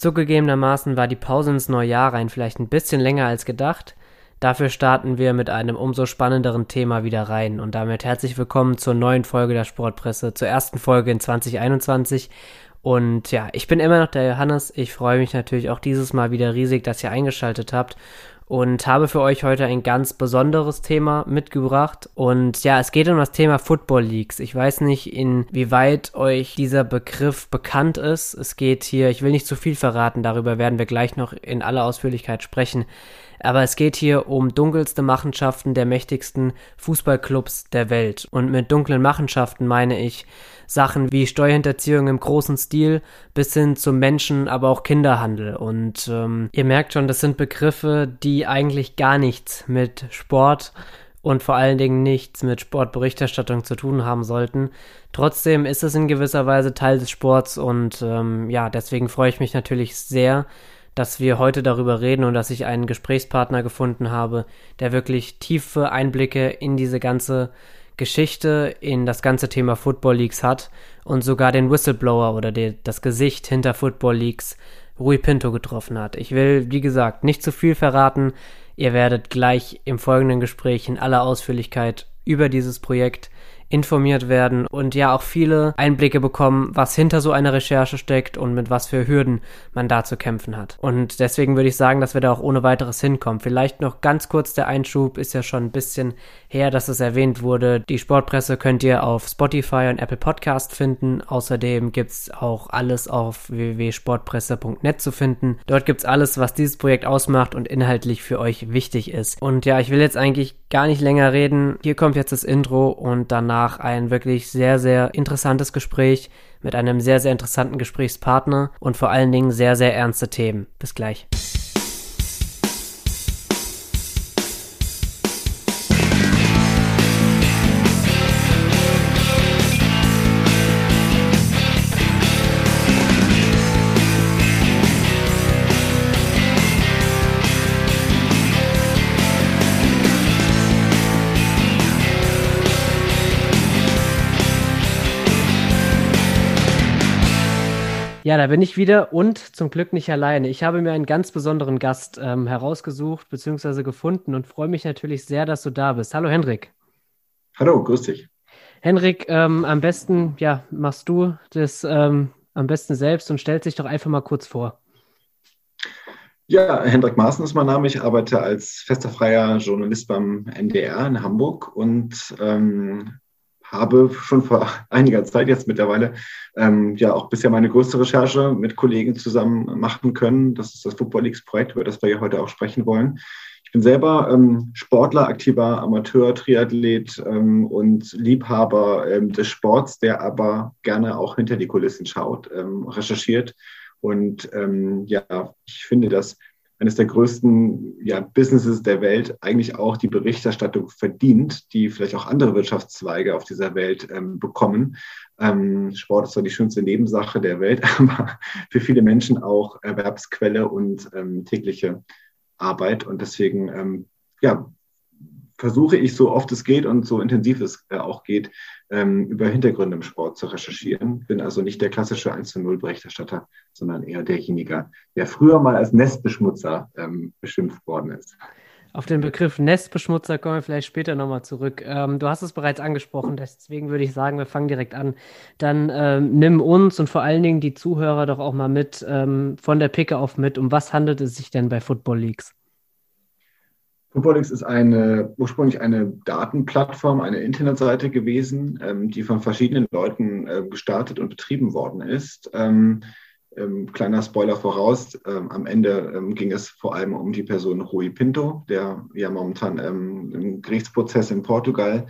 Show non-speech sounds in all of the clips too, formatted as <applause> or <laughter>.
Zugegebenermaßen war die Pause ins neue Jahr rein vielleicht ein bisschen länger als gedacht. Dafür starten wir mit einem umso spannenderen Thema wieder rein und damit herzlich willkommen zur neuen Folge der Sportpresse, zur ersten Folge in 2021. Und ja, ich bin immer noch der Johannes. Ich freue mich natürlich auch dieses Mal wieder riesig, dass ihr eingeschaltet habt und habe für euch heute ein ganz besonderes Thema mitgebracht. Und ja, es geht um das Thema Football Leagues. Ich weiß nicht, inwieweit euch dieser Begriff bekannt ist. Es geht hier, ich will nicht zu viel verraten, darüber werden wir gleich noch in aller Ausführlichkeit sprechen. Aber es geht hier um dunkelste Machenschaften der mächtigsten Fußballclubs der Welt. Und mit dunklen Machenschaften meine ich Sachen wie Steuerhinterziehung im großen Stil bis hin zum Menschen, aber auch Kinderhandel. Und ähm, ihr merkt schon, das sind Begriffe, die eigentlich gar nichts mit Sport und vor allen Dingen nichts mit Sportberichterstattung zu tun haben sollten. Trotzdem ist es in gewisser Weise Teil des Sports und ähm, ja, deswegen freue ich mich natürlich sehr, dass wir heute darüber reden und dass ich einen Gesprächspartner gefunden habe, der wirklich tiefe Einblicke in diese ganze Geschichte in das ganze Thema Football Leagues hat und sogar den Whistleblower oder die, das Gesicht hinter Football Leagues Rui Pinto getroffen hat. Ich will, wie gesagt, nicht zu viel verraten. Ihr werdet gleich im folgenden Gespräch in aller Ausführlichkeit über dieses Projekt informiert werden und ja auch viele Einblicke bekommen, was hinter so einer Recherche steckt und mit was für Hürden man da zu kämpfen hat. Und deswegen würde ich sagen, dass wir da auch ohne weiteres hinkommen. Vielleicht noch ganz kurz der Einschub, ist ja schon ein bisschen her, dass es erwähnt wurde. Die Sportpresse könnt ihr auf Spotify und Apple Podcast finden. Außerdem gibt's auch alles auf www.sportpresse.net zu finden. Dort gibt's alles, was dieses Projekt ausmacht und inhaltlich für euch wichtig ist. Und ja, ich will jetzt eigentlich gar nicht länger reden. Hier kommt jetzt das Intro und danach danach ein wirklich sehr, sehr interessantes Gespräch mit einem sehr, sehr interessanten Gesprächspartner und vor allen Dingen sehr, sehr ernste Themen. Bis gleich. Ja, da bin ich wieder und zum Glück nicht alleine. Ich habe mir einen ganz besonderen Gast ähm, herausgesucht bzw. gefunden und freue mich natürlich sehr, dass du da bist. Hallo Henrik. Hallo, grüß dich. Henrik, ähm, am besten, ja, machst du das ähm, am besten selbst und stellst dich doch einfach mal kurz vor. Ja, Hendrik Maaßen ist mein Name. Ich arbeite als fester freier Journalist beim NDR in Hamburg und ähm, habe schon vor <laughs> einiger Zeit jetzt mittlerweile ähm, ja auch bisher meine größte Recherche mit Kollegen zusammen machen können. Das ist das Football Leagues Projekt, über das wir ja heute auch sprechen wollen. Ich bin selber ähm, Sportler, aktiver Amateur, Triathlet ähm, und Liebhaber ähm, des Sports, der aber gerne auch hinter die Kulissen schaut, ähm, recherchiert. Und ähm, ja, ich finde, dass eines der größten ja, Businesses der Welt eigentlich auch die Berichterstattung verdient, die vielleicht auch andere Wirtschaftszweige auf dieser Welt ähm, bekommen. Ähm, Sport ist zwar die schönste Nebensache der Welt, <laughs> aber für viele Menschen auch Erwerbsquelle und ähm, tägliche Arbeit. Und deswegen ähm, ja, versuche ich so oft es geht und so intensiv es äh, auch geht, ähm, über Hintergründe im Sport zu recherchieren. Bin also nicht der klassische 1 zu 0 Berichterstatter, sondern eher derjenige, der früher mal als Nestbeschmutzer ähm, beschimpft worden ist. Auf den Begriff Nestbeschmutzer kommen wir vielleicht später nochmal zurück. Ähm, du hast es bereits angesprochen, deswegen würde ich sagen, wir fangen direkt an. Dann ähm, nimm uns und vor allen Dingen die Zuhörer doch auch mal mit ähm, von der Picke auf mit. Um was handelt es sich denn bei Football Leagues? Footballix ist eine, ursprünglich eine Datenplattform, eine Internetseite gewesen, ähm, die von verschiedenen Leuten äh, gestartet und betrieben worden ist. Ähm, ähm, kleiner Spoiler voraus, ähm, am Ende ähm, ging es vor allem um die Person Rui Pinto, der ja momentan ähm, im Gerichtsprozess in Portugal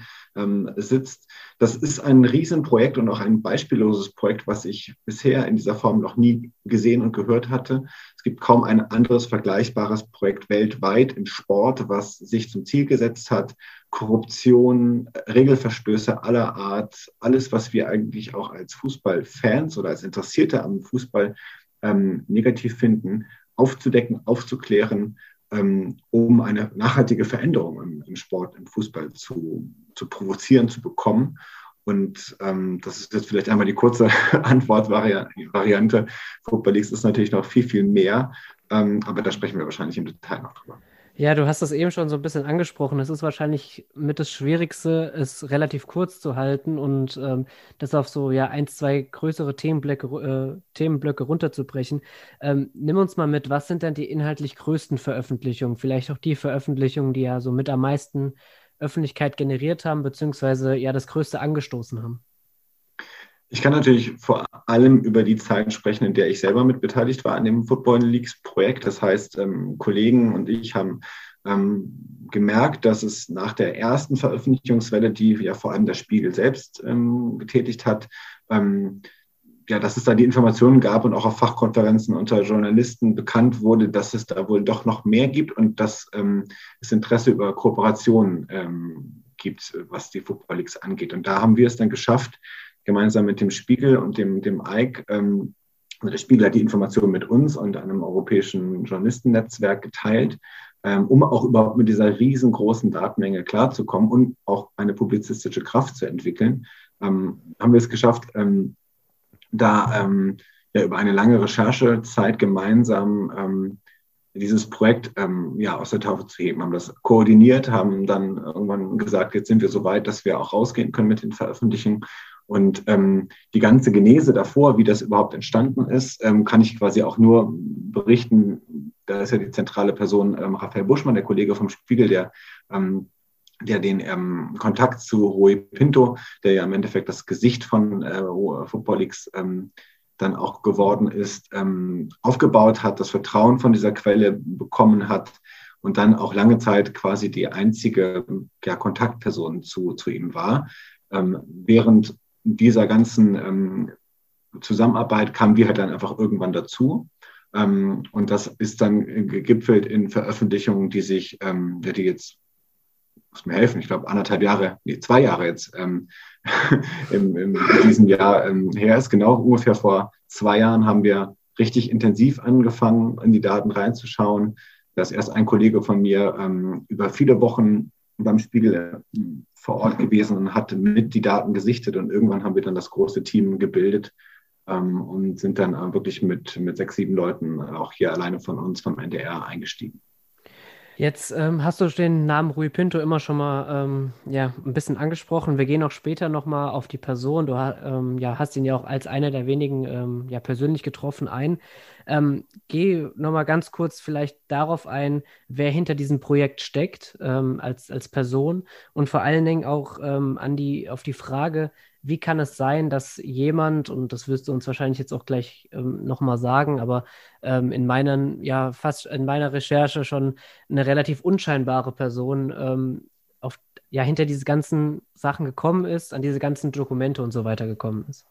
sitzt. Das ist ein Riesenprojekt und auch ein beispielloses Projekt, was ich bisher in dieser Form noch nie gesehen und gehört hatte. Es gibt kaum ein anderes vergleichbares Projekt weltweit im Sport, was sich zum Ziel gesetzt hat, Korruption, Regelverstöße aller Art, alles, was wir eigentlich auch als Fußballfans oder als Interessierte am Fußball ähm, negativ finden, aufzudecken, aufzuklären, um eine nachhaltige Veränderung im, im, Sport, im Fußball zu, zu provozieren, zu bekommen. Und ähm, das ist jetzt vielleicht einmal die kurze <laughs> Antwortvariante. Football Leagues ist natürlich noch viel, viel mehr, ähm, aber da sprechen wir wahrscheinlich im Detail noch drüber. Ja, du hast das eben schon so ein bisschen angesprochen. Es ist wahrscheinlich mit das Schwierigste, es relativ kurz zu halten und ähm, das auf so ja ein, zwei größere Themenblöcke, äh, Themenblöcke runterzubrechen. Ähm, nimm uns mal mit, was sind denn die inhaltlich größten Veröffentlichungen? Vielleicht auch die Veröffentlichungen, die ja so mit am meisten Öffentlichkeit generiert haben, beziehungsweise ja das Größte angestoßen haben. Ich kann natürlich vor allem über die Zeit sprechen, in der ich selber mit beteiligt war an dem Football Leagues Projekt. Das heißt, ähm, Kollegen und ich haben ähm, gemerkt, dass es nach der ersten Veröffentlichungswelle, die ja vor allem der Spiegel selbst ähm, getätigt hat, ähm, ja, dass es da die Informationen gab und auch auf Fachkonferenzen unter Journalisten bekannt wurde, dass es da wohl doch noch mehr gibt und dass ähm, es Interesse über Kooperationen ähm, gibt, was die Football Leagues angeht. Und da haben wir es dann geschafft, gemeinsam mit dem Spiegel und dem, dem EIC. Ähm, der Spiegel hat die Informationen mit uns und einem europäischen Journalistennetzwerk geteilt, ähm, um auch überhaupt mit dieser riesengroßen Datenmenge klarzukommen und auch eine publizistische Kraft zu entwickeln. Ähm, haben wir es geschafft, ähm, da ähm, ja über eine lange Recherchezeit gemeinsam ähm, dieses Projekt ähm, ja, aus der Taufe zu heben, haben das koordiniert, haben dann irgendwann gesagt, jetzt sind wir so weit, dass wir auch rausgehen können mit den Veröffentlichungen und ähm, die ganze Genese davor, wie das überhaupt entstanden ist, ähm, kann ich quasi auch nur berichten. Da ist ja die zentrale Person ähm, Raphael Buschmann, der Kollege vom Spiegel, der, ähm, der den ähm, Kontakt zu Rui Pinto, der ja im Endeffekt das Gesicht von äh, Football Leagues ähm, dann auch geworden ist, aufgebaut hat, das Vertrauen von dieser Quelle bekommen hat und dann auch lange Zeit quasi die einzige ja, Kontaktperson zu, zu ihm war. Ähm, während dieser ganzen ähm, Zusammenarbeit kamen wir halt dann einfach irgendwann dazu. Ähm, und das ist dann gegipfelt in Veröffentlichungen, die sich, ähm, die jetzt, muss mir helfen, ich glaube anderthalb Jahre, nee, zwei Jahre jetzt ähm, <laughs> im, in diesem Jahr ähm, her ist. Genau ungefähr vor zwei Jahren haben wir richtig intensiv angefangen, in die Daten reinzuschauen. Da ist erst ein Kollege von mir ähm, über viele Wochen beim Spiegel äh, vor Ort gewesen und hat mit die Daten gesichtet. Und irgendwann haben wir dann das große Team gebildet ähm, und sind dann äh, wirklich mit, mit sechs, sieben Leuten auch hier alleine von uns vom NDR eingestiegen. Jetzt ähm, hast du den Namen Rui Pinto immer schon mal ähm, ja, ein bisschen angesprochen. Wir gehen auch später nochmal auf die Person. Du ähm, ja, hast ihn ja auch als einer der wenigen ähm, ja, persönlich getroffen ein. Ähm, geh nochmal ganz kurz vielleicht darauf ein, wer hinter diesem Projekt steckt ähm, als, als Person und vor allen Dingen auch an die, auf die Frage, wie kann es sein, dass jemand, und das wirst du uns wahrscheinlich jetzt auch gleich ähm, nochmal sagen, aber ähm, in meinen, ja, fast in meiner Recherche schon eine relativ unscheinbare Person ähm, auf, ja, hinter diese ganzen Sachen gekommen ist, an diese ganzen Dokumente und so weiter gekommen ist.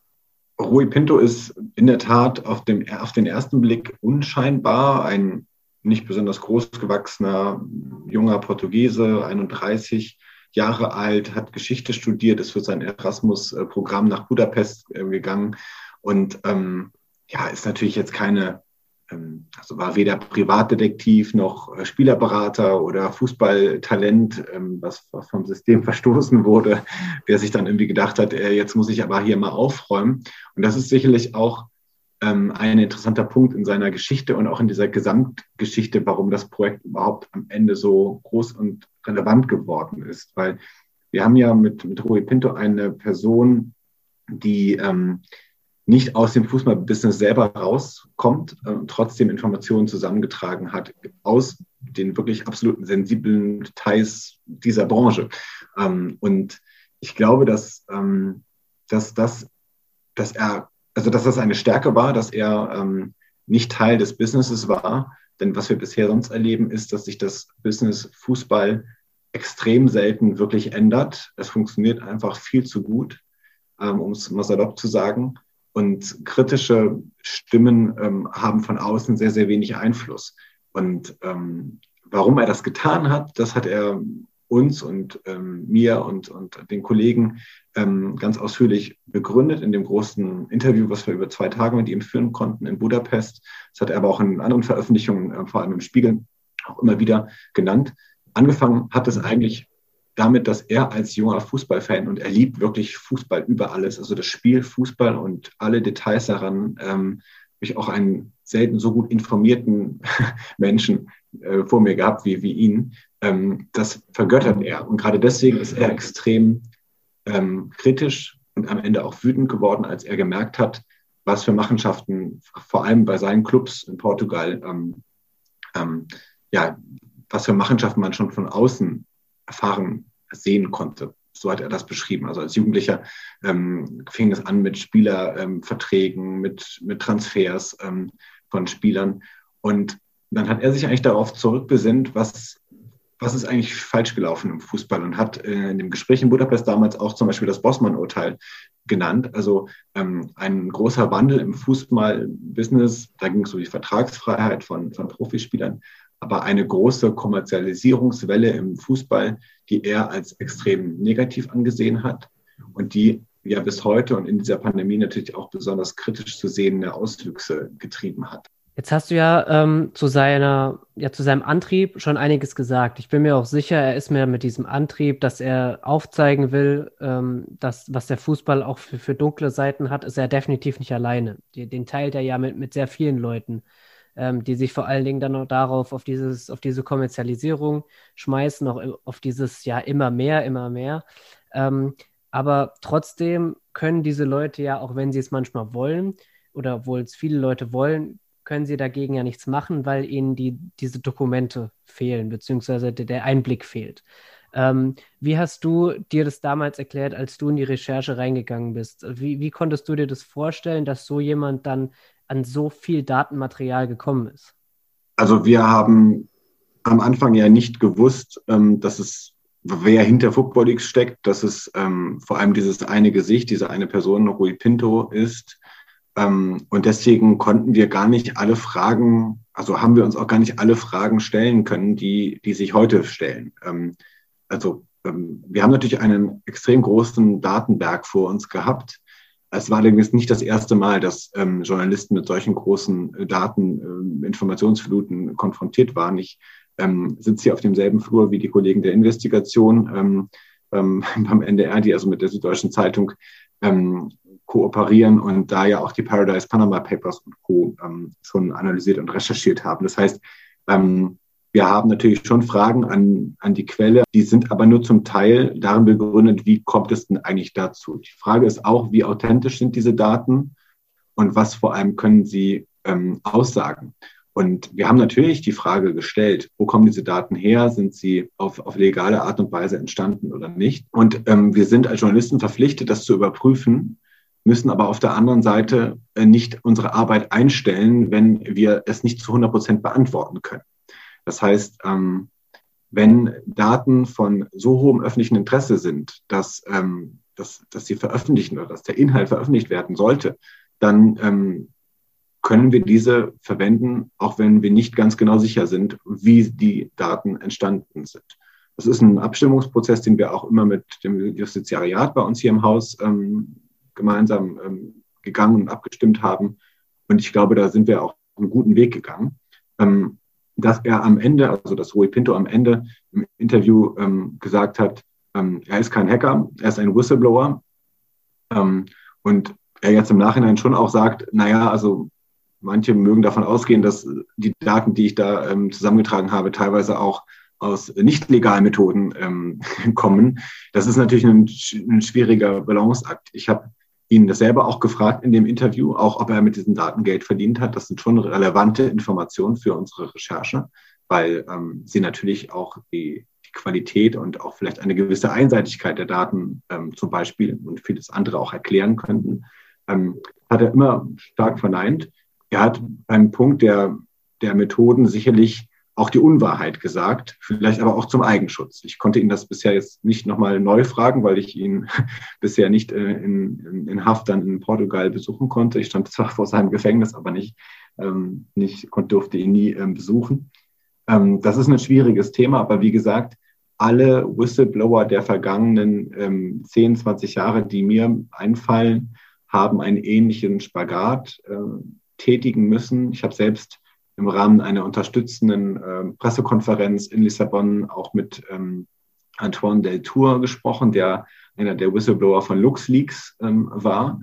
Rui Pinto ist in der Tat auf, dem, auf den ersten Blick unscheinbar, ein nicht besonders großgewachsener junger Portugiese, 31, Jahre alt, hat Geschichte studiert, ist für sein Erasmus-Programm nach Budapest äh, gegangen und ähm, ja, ist natürlich jetzt keine, ähm, also war weder Privatdetektiv noch äh, Spielerberater oder Fußballtalent, ähm, was, was vom System <laughs> verstoßen wurde, der sich dann irgendwie gedacht hat, äh, jetzt muss ich aber hier mal aufräumen. Und das ist sicherlich auch ähm, ein interessanter Punkt in seiner Geschichte und auch in dieser Gesamtgeschichte, warum das Projekt überhaupt am Ende so groß und relevant geworden ist. Weil wir haben ja mit, mit Rui Pinto eine Person, die ähm, nicht aus dem Fußballbusiness selber rauskommt äh, trotzdem Informationen zusammengetragen hat aus den wirklich absoluten sensiblen Details dieser Branche. Ähm, und ich glaube, dass, ähm, dass, dass, dass er also dass das eine Stärke war, dass er ähm, nicht Teil des Businesses war. Denn was wir bisher sonst erleben, ist, dass sich das Business Fußball extrem selten wirklich ändert. Es funktioniert einfach viel zu gut, ähm, um es mal salopp zu sagen. Und kritische Stimmen ähm, haben von außen sehr, sehr wenig Einfluss. Und ähm, warum er das getan hat, das hat er uns und ähm, mir und, und den Kollegen ähm, ganz ausführlich begründet in dem großen Interview, was wir über zwei Tage mit ihm führen konnten in Budapest. Das hat er aber auch in anderen Veröffentlichungen, äh, vor allem im Spiegel, auch immer wieder genannt. Angefangen hat es eigentlich damit, dass er als junger Fußballfan und er liebt wirklich Fußball über alles, also das Spiel Fußball und alle Details daran, ähm, ich auch einen selten so gut informierten <laughs> Menschen äh, vor mir gehabt wie, wie ihn. Ähm, das vergöttert er. Und gerade deswegen ist er extrem ähm, kritisch und am Ende auch wütend geworden, als er gemerkt hat, was für Machenschaften vor allem bei seinen Clubs in Portugal, ähm, ähm, ja, was für Machenschaften man schon von außen erfahren sehen konnte. So hat er das beschrieben. Also als Jugendlicher ähm, fing es an mit Spielerverträgen, ähm, mit, mit Transfers ähm, von Spielern. Und dann hat er sich eigentlich darauf zurückbesinnt, was, was ist eigentlich falsch gelaufen im Fußball und hat äh, in dem Gespräch in Budapest damals auch zum Beispiel das Bossmann-Urteil genannt. Also ähm, ein großer Wandel im Fußball-Business, da ging es um die Vertragsfreiheit von, von Profispielern, aber eine große Kommerzialisierungswelle im Fußball, die er als extrem negativ angesehen hat und die ja bis heute und in dieser Pandemie natürlich auch besonders kritisch zu sehende Auswüchse getrieben hat. Jetzt hast du ja ähm, zu seiner, ja zu seinem Antrieb schon einiges gesagt. Ich bin mir auch sicher, er ist mir mit diesem Antrieb, dass er aufzeigen will, ähm, dass was der Fußball auch für, für dunkle Seiten hat, ist er definitiv nicht alleine. Den teilt er ja mit, mit sehr vielen Leuten ähm, die sich vor allen Dingen dann noch darauf, auf dieses, auf diese Kommerzialisierung schmeißen, auch auf dieses ja immer mehr, immer mehr. Ähm, aber trotzdem können diese Leute ja, auch wenn sie es manchmal wollen, oder obwohl es viele Leute wollen, können sie dagegen ja nichts machen, weil ihnen die, diese Dokumente fehlen, beziehungsweise der, Einblick fehlt. Ähm, wie hast du dir das damals erklärt, als du in die Recherche reingegangen bist? Wie, wie konntest du dir das vorstellen, dass so jemand dann an so viel Datenmaterial gekommen ist? Also wir haben am Anfang ja nicht gewusst, ähm, dass es wer hinter Football League steckt, dass es ähm, vor allem dieses eine Gesicht, diese eine Person, Rui Pinto ist. Ähm, und deswegen konnten wir gar nicht alle Fragen, also haben wir uns auch gar nicht alle Fragen stellen können, die, die sich heute stellen. Ähm, also ähm, wir haben natürlich einen extrem großen Datenberg vor uns gehabt. Es war allerdings nicht das erste Mal, dass ähm, Journalisten mit solchen großen äh, Daten, äh, Informationsfluten konfrontiert waren. Ich ähm, sitze hier auf demselben Flur wie die Kollegen der Investigation ähm, ähm, <laughs> beim NDR, die also mit der Süddeutschen Zeitung ähm, kooperieren und da ja auch die Paradise Panama Papers und Co. Ähm, schon analysiert und recherchiert haben. Das heißt, ähm, wir haben natürlich schon Fragen an, an die Quelle, die sind aber nur zum Teil darin begründet, wie kommt es denn eigentlich dazu. Die Frage ist auch, wie authentisch sind diese Daten und was vor allem können sie ähm, aussagen. Und wir haben natürlich die Frage gestellt, wo kommen diese Daten her? Sind sie auf, auf legale Art und Weise entstanden oder nicht? Und ähm, wir sind als Journalisten verpflichtet, das zu überprüfen, müssen aber auf der anderen Seite äh, nicht unsere Arbeit einstellen, wenn wir es nicht zu 100 Prozent beantworten können. Das heißt, ähm, wenn Daten von so hohem öffentlichen Interesse sind, dass, ähm, dass, dass sie veröffentlichen oder dass der Inhalt veröffentlicht werden sollte, dann ähm, können wir diese verwenden, auch wenn wir nicht ganz genau sicher sind, wie die Daten entstanden sind. Das ist ein Abstimmungsprozess, den wir auch immer mit dem Justiziariat bei uns hier im Haus ähm, gemeinsam ähm, gegangen und abgestimmt haben. Und ich glaube, da sind wir auch einen guten Weg gegangen. Ähm, dass er am Ende, also dass Rui Pinto am Ende im Interview ähm, gesagt hat, ähm, er ist kein Hacker, er ist ein Whistleblower. Ähm, und er jetzt im Nachhinein schon auch sagt, naja, also manche mögen davon ausgehen, dass die Daten, die ich da ähm, zusammengetragen habe, teilweise auch aus nicht legalen Methoden ähm, <laughs> kommen. Das ist natürlich ein, ein schwieriger Balanceakt. Ich habe ihn selber auch gefragt in dem Interview, auch ob er mit diesen Daten Geld verdient hat. Das sind schon relevante Informationen für unsere Recherche, weil ähm, sie natürlich auch die, die, Qualität und auch vielleicht eine gewisse Einseitigkeit der Daten ähm, zum Beispiel und vieles andere auch erklären könnten. Ähm, hat er immer stark verneint. Er hat beim Punkt der, der Methoden sicherlich auch die Unwahrheit gesagt, vielleicht aber auch zum Eigenschutz. Ich konnte ihn das bisher jetzt nicht nochmal neu fragen, weil ich ihn <laughs> bisher nicht äh, in, in, Haft dann in Portugal besuchen konnte. Ich stand zwar <laughs> vor seinem Gefängnis, aber nicht, ähm, nicht durfte ihn nie ähm, besuchen. Ähm, das ist ein schwieriges Thema, aber wie gesagt, alle Whistleblower der vergangenen ähm, 10, 20 Jahre, die mir einfallen, haben einen ähnlichen Spagat äh, tätigen müssen. Ich habe selbst im Rahmen einer unterstützenden äh, Pressekonferenz in Lissabon auch mit ähm, Antoine Deltour gesprochen, der einer der Whistleblower von LuxLeaks ähm, war.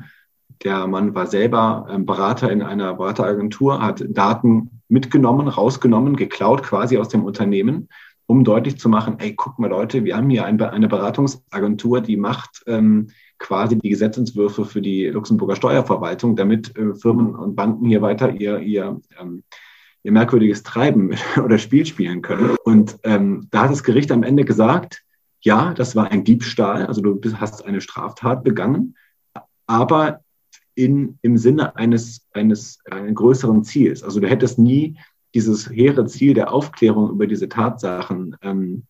Der Mann war selber ähm, Berater in einer Berateragentur, hat Daten mitgenommen, rausgenommen, geklaut quasi aus dem Unternehmen, um deutlich zu machen, ey, guck mal Leute, wir haben hier ein, eine Beratungsagentur, die macht ähm, quasi die Gesetzentwürfe für die Luxemburger Steuerverwaltung, damit äh, Firmen und Banken hier weiter ihr, ihr, ähm, ihr merkwürdiges Treiben <laughs> oder Spiel spielen können. Und ähm, da hat das Gericht am Ende gesagt, ja, das war ein Diebstahl, also du hast eine Straftat begangen, aber in, im Sinne eines, eines, eines größeren Ziels. Also du hättest nie dieses hehre Ziel der Aufklärung über diese Tatsachen ähm,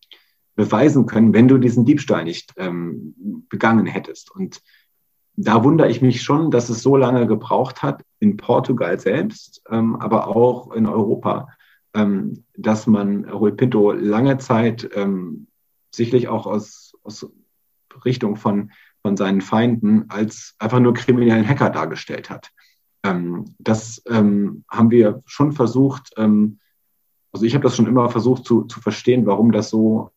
beweisen können, wenn du diesen Diebstahl nicht ähm, begangen hättest. Und da wundere ich mich schon, dass es so lange gebraucht hat, in Portugal selbst, ähm, aber auch in Europa, ähm, dass man Rui Pinto lange Zeit ähm, sicherlich auch aus, aus Richtung von, von seinen Feinden als einfach nur kriminellen Hacker dargestellt hat. Ähm, das ähm, haben wir schon versucht, ähm, also ich habe das schon immer versucht zu, zu verstehen, warum das so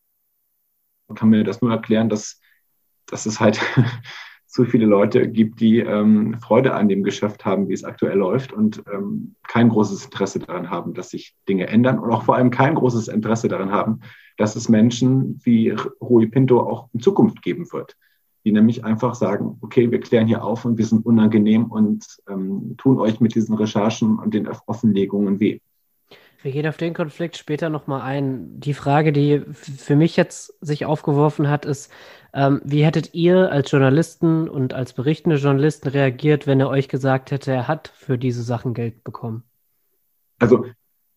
kann mir das nur erklären, dass, dass es halt <laughs> zu viele Leute gibt, die ähm, Freude an dem Geschäft haben, wie es aktuell läuft und ähm, kein großes Interesse daran haben, dass sich Dinge ändern und auch vor allem kein großes Interesse daran haben, dass es Menschen wie Rui Pinto auch in Zukunft geben wird, die nämlich einfach sagen, okay, wir klären hier auf und wir sind unangenehm und ähm, tun euch mit diesen Recherchen und den Offenlegungen weh. Wir gehen auf den Konflikt später nochmal ein. Die Frage, die für mich jetzt sich aufgeworfen hat, ist, ähm, wie hättet ihr als Journalisten und als berichtende Journalisten reagiert, wenn er euch gesagt hätte, er hat für diese Sachen Geld bekommen? Also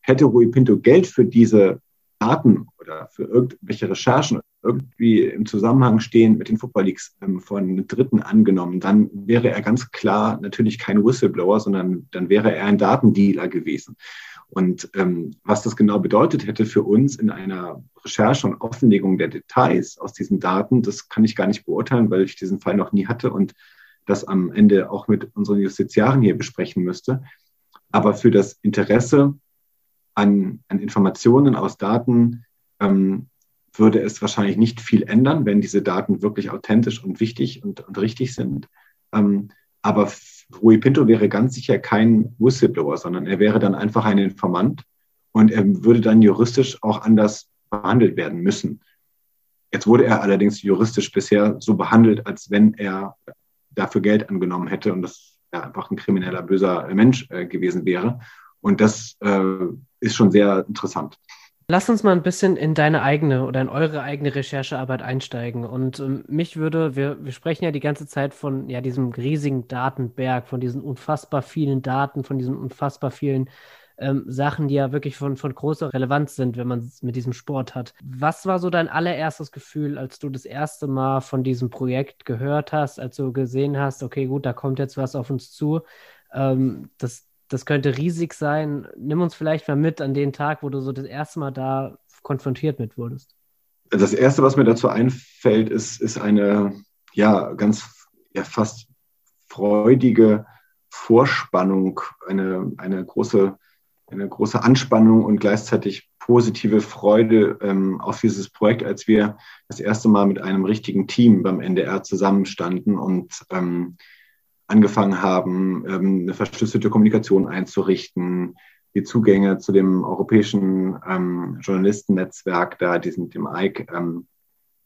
hätte Rui Pinto Geld für diese Daten oder für irgendwelche Recherchen irgendwie im Zusammenhang stehen mit den Football Leagues ähm, von Dritten angenommen, dann wäre er ganz klar natürlich kein Whistleblower, sondern dann wäre er ein Datendealer gewesen. Und ähm, was das genau bedeutet hätte für uns in einer Recherche und Offenlegung der Details aus diesen Daten, das kann ich gar nicht beurteilen, weil ich diesen Fall noch nie hatte und das am Ende auch mit unseren Justiziaren hier besprechen müsste. Aber für das Interesse an, an Informationen aus Daten ähm, würde es wahrscheinlich nicht viel ändern, wenn diese Daten wirklich authentisch und wichtig und, und richtig sind. Ähm, aber Rui Pinto wäre ganz sicher kein Whistleblower, sondern er wäre dann einfach ein Informant und er würde dann juristisch auch anders behandelt werden müssen. Jetzt wurde er allerdings juristisch bisher so behandelt, als wenn er dafür Geld angenommen hätte und das ja, einfach ein krimineller, böser Mensch äh, gewesen wäre. Und das äh, ist schon sehr interessant. Lass uns mal ein bisschen in deine eigene oder in eure eigene Recherchearbeit einsteigen. Und ähm, mich würde, wir, wir sprechen ja die ganze Zeit von ja, diesem riesigen Datenberg, von diesen unfassbar vielen Daten, von diesen unfassbar vielen ähm, Sachen, die ja wirklich von, von großer Relevanz sind, wenn man es mit diesem Sport hat. Was war so dein allererstes Gefühl, als du das erste Mal von diesem Projekt gehört hast, als du gesehen hast, okay, gut, da kommt jetzt was auf uns zu? Ähm, das, das könnte riesig sein. Nimm uns vielleicht mal mit an den Tag, wo du so das erste Mal da konfrontiert mit wurdest. Das erste, was mir dazu einfällt, ist, ist eine, ja, ganz, ja, fast freudige Vorspannung, eine, eine große, eine große Anspannung und gleichzeitig positive Freude ähm, auf dieses Projekt, als wir das erste Mal mit einem richtigen Team beim NDR zusammenstanden und ähm, angefangen haben, ähm, eine verschlüsselte Kommunikation einzurichten, die Zugänge zu dem europäischen ähm, Journalistennetzwerk, da diesen, dem EIC, ähm,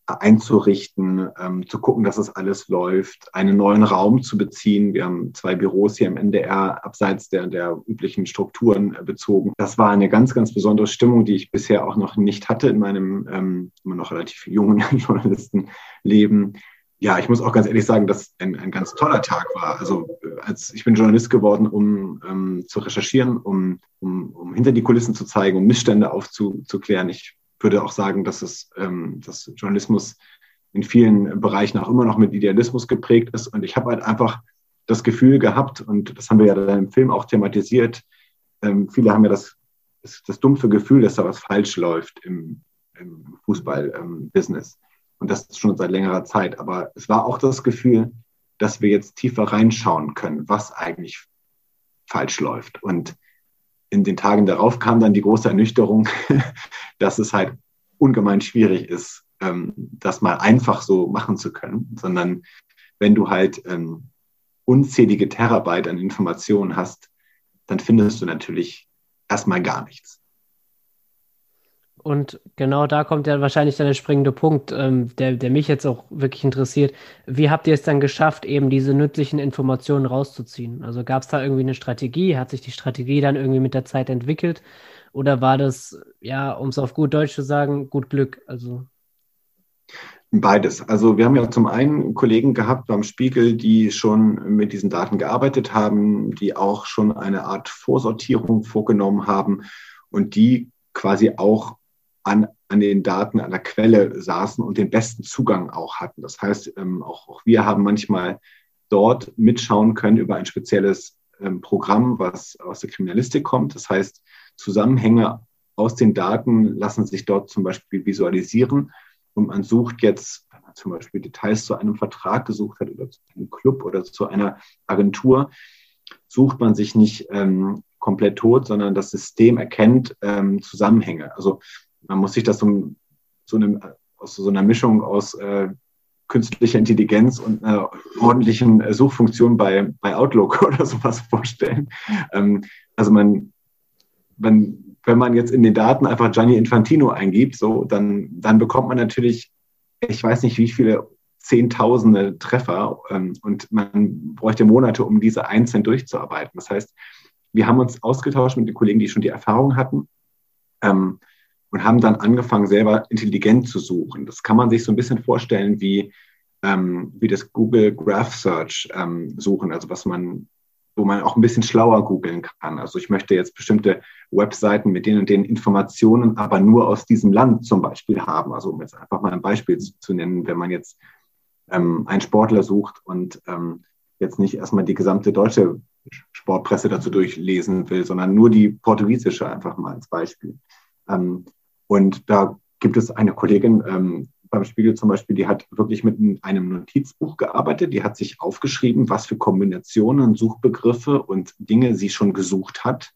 einzurichten, ähm, zu gucken, dass es alles läuft, einen neuen Raum zu beziehen. Wir haben zwei Büros hier im NDR abseits der, der üblichen Strukturen äh, bezogen. Das war eine ganz, ganz besondere Stimmung, die ich bisher auch noch nicht hatte in meinem ähm, immer noch relativ jungen <laughs> Journalistenleben ja, ich muss auch ganz ehrlich sagen, dass ein, ein ganz toller Tag war. Also äh, als ich bin Journalist geworden, um ähm, zu recherchieren, um, um, um hinter die Kulissen zu zeigen, um Missstände aufzuklären. Ich würde auch sagen, dass es ähm, dass Journalismus in vielen Bereichen auch immer noch mit Idealismus geprägt ist. Und ich habe halt einfach das Gefühl gehabt, und das haben wir ja dann im Film auch thematisiert, ähm, viele haben ja das, das, das dumpfe Gefühl, dass da was falsch läuft im, im Fußball-Business. Und das schon seit längerer Zeit. Aber es war auch das Gefühl, dass wir jetzt tiefer reinschauen können, was eigentlich falsch läuft. Und in den Tagen darauf kam dann die große Ernüchterung, <laughs> dass es halt ungemein schwierig ist, ähm, das mal einfach so machen zu können, sondern wenn du halt ähm, unzählige Terabyte an Informationen hast, dann findest du natürlich erstmal gar nichts. Und genau da kommt ja wahrscheinlich dann der springende Punkt, ähm, der, der mich jetzt auch wirklich interessiert. Wie habt ihr es dann geschafft, eben diese nützlichen Informationen rauszuziehen? Also gab es da irgendwie eine Strategie? Hat sich die Strategie dann irgendwie mit der Zeit entwickelt? Oder war das, ja, um es auf gut Deutsch zu sagen, gut Glück? Also Beides. Also wir haben ja zum einen Kollegen gehabt beim Spiegel, die schon mit diesen Daten gearbeitet haben, die auch schon eine Art Vorsortierung vorgenommen haben und die quasi auch an, an den Daten an der Quelle saßen und den besten Zugang auch hatten. Das heißt, ähm, auch, auch wir haben manchmal dort mitschauen können über ein spezielles ähm, Programm, was aus der Kriminalistik kommt. Das heißt, Zusammenhänge aus den Daten lassen sich dort zum Beispiel visualisieren und man sucht jetzt, wenn man zum Beispiel Details zu einem Vertrag gesucht hat oder zu einem Club oder zu einer Agentur, sucht man sich nicht ähm, komplett tot, sondern das System erkennt ähm, Zusammenhänge. Also man muss sich das so, so eine, aus so einer Mischung aus äh, künstlicher Intelligenz und einer ordentlichen äh, Suchfunktion bei, bei Outlook <laughs> oder sowas vorstellen. Ähm, also man, man wenn man jetzt in den Daten einfach Gianni Infantino eingibt, so, dann, dann bekommt man natürlich, ich weiß nicht, wie viele Zehntausende Treffer ähm, und man bräuchte Monate, um diese einzeln durchzuarbeiten. Das heißt, wir haben uns ausgetauscht mit den Kollegen, die schon die Erfahrung hatten ähm, und haben dann angefangen, selber intelligent zu suchen. Das kann man sich so ein bisschen vorstellen wie, ähm, wie das Google Graph Search ähm, suchen, also was man wo man auch ein bisschen schlauer googeln kann. Also ich möchte jetzt bestimmte Webseiten mit denen und den Informationen aber nur aus diesem Land zum Beispiel haben. Also um jetzt einfach mal ein Beispiel zu nennen, wenn man jetzt ähm, einen Sportler sucht und ähm, jetzt nicht erstmal die gesamte deutsche Sportpresse dazu durchlesen will, sondern nur die portugiesische einfach mal als Beispiel. Ähm, und da gibt es eine Kollegin, ähm, beim Spiegel zum Beispiel, die hat wirklich mit einem Notizbuch gearbeitet. Die hat sich aufgeschrieben, was für Kombinationen, Suchbegriffe und Dinge sie schon gesucht hat.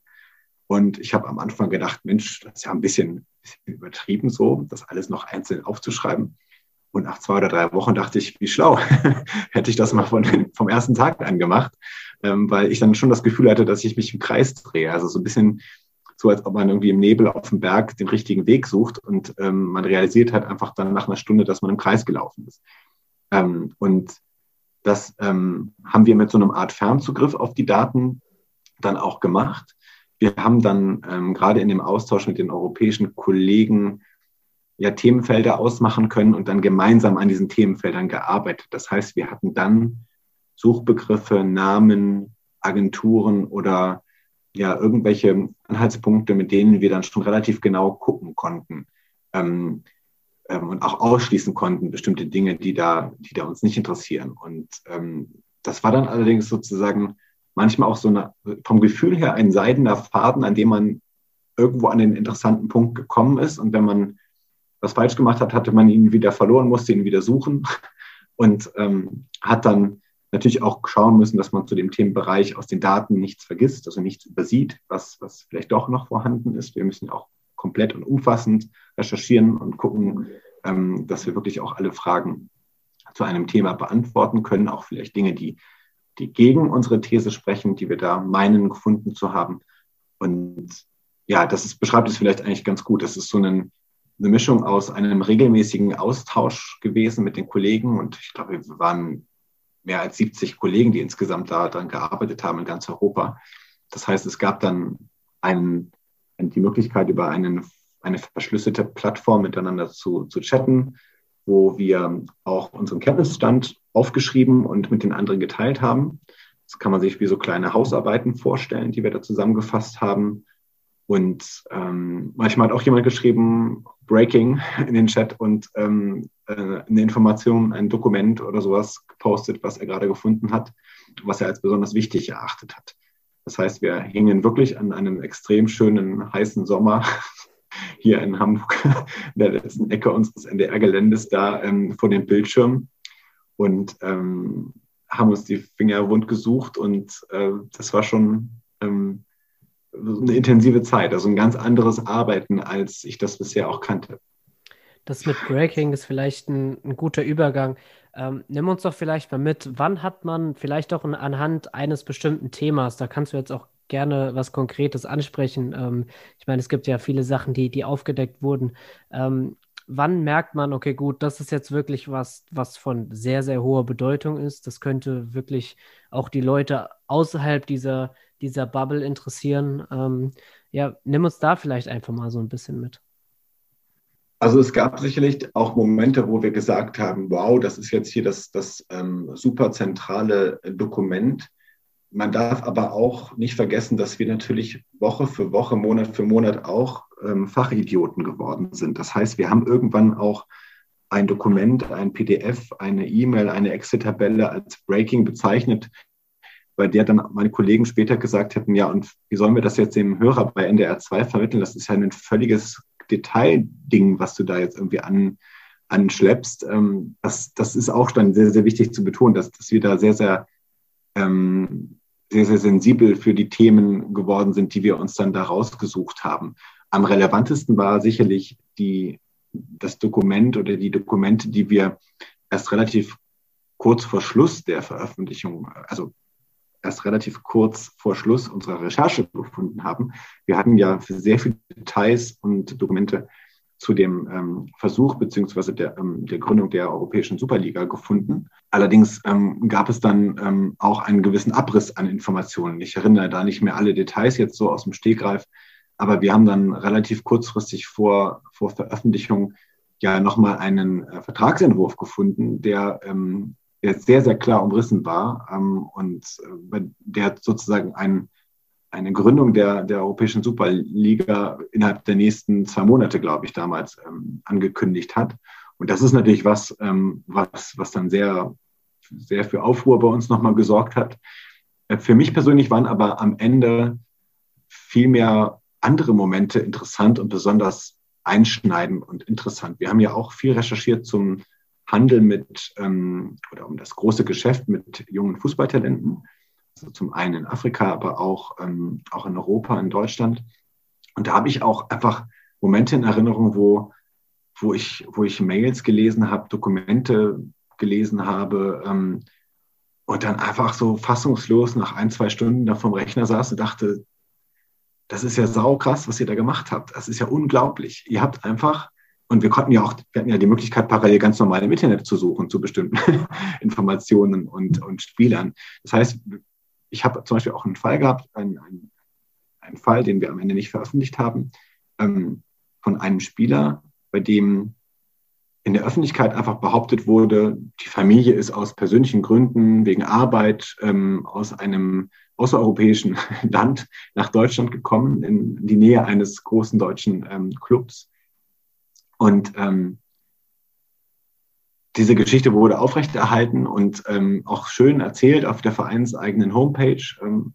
Und ich habe am Anfang gedacht, Mensch, das ist ja ein bisschen, bisschen übertrieben so, das alles noch einzeln aufzuschreiben. Und nach zwei oder drei Wochen dachte ich, wie schlau, <laughs> hätte ich das mal von, vom ersten Tag an gemacht, ähm, weil ich dann schon das Gefühl hatte, dass ich mich im Kreis drehe. Also so ein bisschen so als ob man irgendwie im Nebel auf dem Berg den richtigen Weg sucht und ähm, man realisiert halt einfach dann nach einer Stunde, dass man im Kreis gelaufen ist. Ähm, und das ähm, haben wir mit so einem Art Fernzugriff auf die Daten dann auch gemacht. Wir haben dann ähm, gerade in dem Austausch mit den europäischen Kollegen ja Themenfelder ausmachen können und dann gemeinsam an diesen Themenfeldern gearbeitet. Das heißt, wir hatten dann Suchbegriffe, Namen, Agenturen oder ja irgendwelche Anhaltspunkte, mit denen wir dann schon relativ genau gucken konnten ähm, ähm, und auch ausschließen konnten, bestimmte Dinge, die da, die da uns nicht interessieren. Und ähm, das war dann allerdings sozusagen manchmal auch so eine, vom Gefühl her ein seidener Faden, an dem man irgendwo an den interessanten Punkt gekommen ist. Und wenn man was falsch gemacht hat, hatte man ihn wieder verloren, musste ihn wieder suchen <laughs> und ähm, hat dann natürlich auch schauen müssen, dass man zu dem Themenbereich aus den Daten nichts vergisst, also nichts übersieht, was, was vielleicht doch noch vorhanden ist. Wir müssen auch komplett und umfassend recherchieren und gucken, ähm, dass wir wirklich auch alle Fragen zu einem Thema beantworten können, auch vielleicht Dinge, die, die gegen unsere These sprechen, die wir da meinen gefunden zu haben. Und ja, das ist, beschreibt es vielleicht eigentlich ganz gut. Das ist so eine, eine Mischung aus einem regelmäßigen Austausch gewesen mit den Kollegen und ich glaube, wir waren mehr als 70 Kollegen, die insgesamt daran gearbeitet haben in ganz Europa. Das heißt, es gab dann einen, die Möglichkeit, über einen, eine verschlüsselte Plattform miteinander zu, zu chatten, wo wir auch unseren Kenntnisstand aufgeschrieben und mit den anderen geteilt haben. Das kann man sich wie so kleine Hausarbeiten vorstellen, die wir da zusammengefasst haben. Und ähm, manchmal hat auch jemand geschrieben, Breaking in den Chat und ähm, äh, eine Information, ein Dokument oder sowas gepostet, was er gerade gefunden hat, was er als besonders wichtig erachtet hat. Das heißt, wir hingen wirklich an einem extrem schönen, heißen Sommer <laughs> hier in Hamburg, in der letzten Ecke unseres NDR-Geländes, da ähm, vor dem Bildschirm und ähm, haben uns die Finger wund gesucht und äh, das war schon ähm, eine intensive Zeit, also ein ganz anderes Arbeiten, als ich das bisher auch kannte. Das mit Breaking ist vielleicht ein, ein guter Übergang. Ähm, nimm uns doch vielleicht mal mit, wann hat man vielleicht auch anhand eines bestimmten Themas, da kannst du jetzt auch gerne was Konkretes ansprechen. Ähm, ich meine, es gibt ja viele Sachen, die, die aufgedeckt wurden. Ähm, wann merkt man, okay, gut, das ist jetzt wirklich was, was von sehr, sehr hoher Bedeutung ist. Das könnte wirklich auch die Leute außerhalb dieser, dieser Bubble interessieren. Ähm, ja, nimm uns da vielleicht einfach mal so ein bisschen mit. Also es gab sicherlich auch Momente, wo wir gesagt haben, wow, das ist jetzt hier das, das ähm, super zentrale Dokument. Man darf aber auch nicht vergessen, dass wir natürlich Woche für Woche, Monat für Monat auch ähm, Fachidioten geworden sind. Das heißt, wir haben irgendwann auch ein Dokument, ein PDF, eine E-Mail, eine Excel-Tabelle als Breaking bezeichnet, bei der dann meine Kollegen später gesagt hätten, ja, und wie sollen wir das jetzt dem Hörer bei NDR 2 vermitteln? Das ist ja ein völliges Detailding, was du da jetzt irgendwie an, anschleppst. Ähm, das, das ist auch dann sehr, sehr wichtig zu betonen, dass, dass wir da sehr, sehr, ähm, sehr, sehr sensibel für die Themen geworden sind, die wir uns dann da rausgesucht haben. Am relevantesten war sicherlich die, das Dokument oder die Dokumente, die wir erst relativ kurz vor Schluss der Veröffentlichung, also erst relativ kurz vor Schluss unserer Recherche gefunden haben. Wir hatten ja sehr viele Details und Dokumente zu dem ähm, Versuch beziehungsweise der, ähm, der Gründung der Europäischen Superliga gefunden. Allerdings ähm, gab es dann ähm, auch einen gewissen Abriss an Informationen. Ich erinnere da nicht mehr alle Details jetzt so aus dem Stegreif, aber wir haben dann relativ kurzfristig vor, vor Veröffentlichung ja nochmal einen äh, Vertragsentwurf gefunden, der ähm, der sehr, sehr klar umrissen war ähm, und äh, der sozusagen ein, eine Gründung der, der Europäischen Superliga innerhalb der nächsten zwei Monate, glaube ich, damals ähm, angekündigt hat. Und das ist natürlich was, ähm, was, was dann sehr, sehr für Aufruhr bei uns nochmal gesorgt hat. Äh, für mich persönlich waren aber am Ende viel mehr andere Momente interessant und besonders einschneidend und interessant. Wir haben ja auch viel recherchiert zum Handel mit ähm, oder um das große Geschäft mit jungen Fußballtalenten. Also zum einen in Afrika, aber auch, ähm, auch in Europa, in Deutschland. Und da habe ich auch einfach Momente in Erinnerung, wo, wo, ich, wo ich Mails gelesen habe, Dokumente gelesen habe ähm, und dann einfach so fassungslos nach ein, zwei Stunden da vom Rechner saß und dachte, das ist ja saukrass, was ihr da gemacht habt. Das ist ja unglaublich. Ihr habt einfach und wir konnten ja auch, wir hatten ja die Möglichkeit, parallel ganz normal im Internet zu suchen zu bestimmten <laughs> Informationen und, und Spielern. Das heißt, ich habe zum Beispiel auch einen Fall gehabt, einen, einen, einen Fall, den wir am Ende nicht veröffentlicht haben, ähm, von einem Spieler, bei dem in der Öffentlichkeit einfach behauptet wurde, die Familie ist aus persönlichen Gründen, wegen Arbeit, ähm, aus einem außereuropäischen <laughs> Land nach Deutschland gekommen, in die Nähe eines großen deutschen ähm, Clubs und ähm, diese Geschichte wurde aufrechterhalten und ähm, auch schön erzählt auf der vereinseigenen Homepage. Ähm,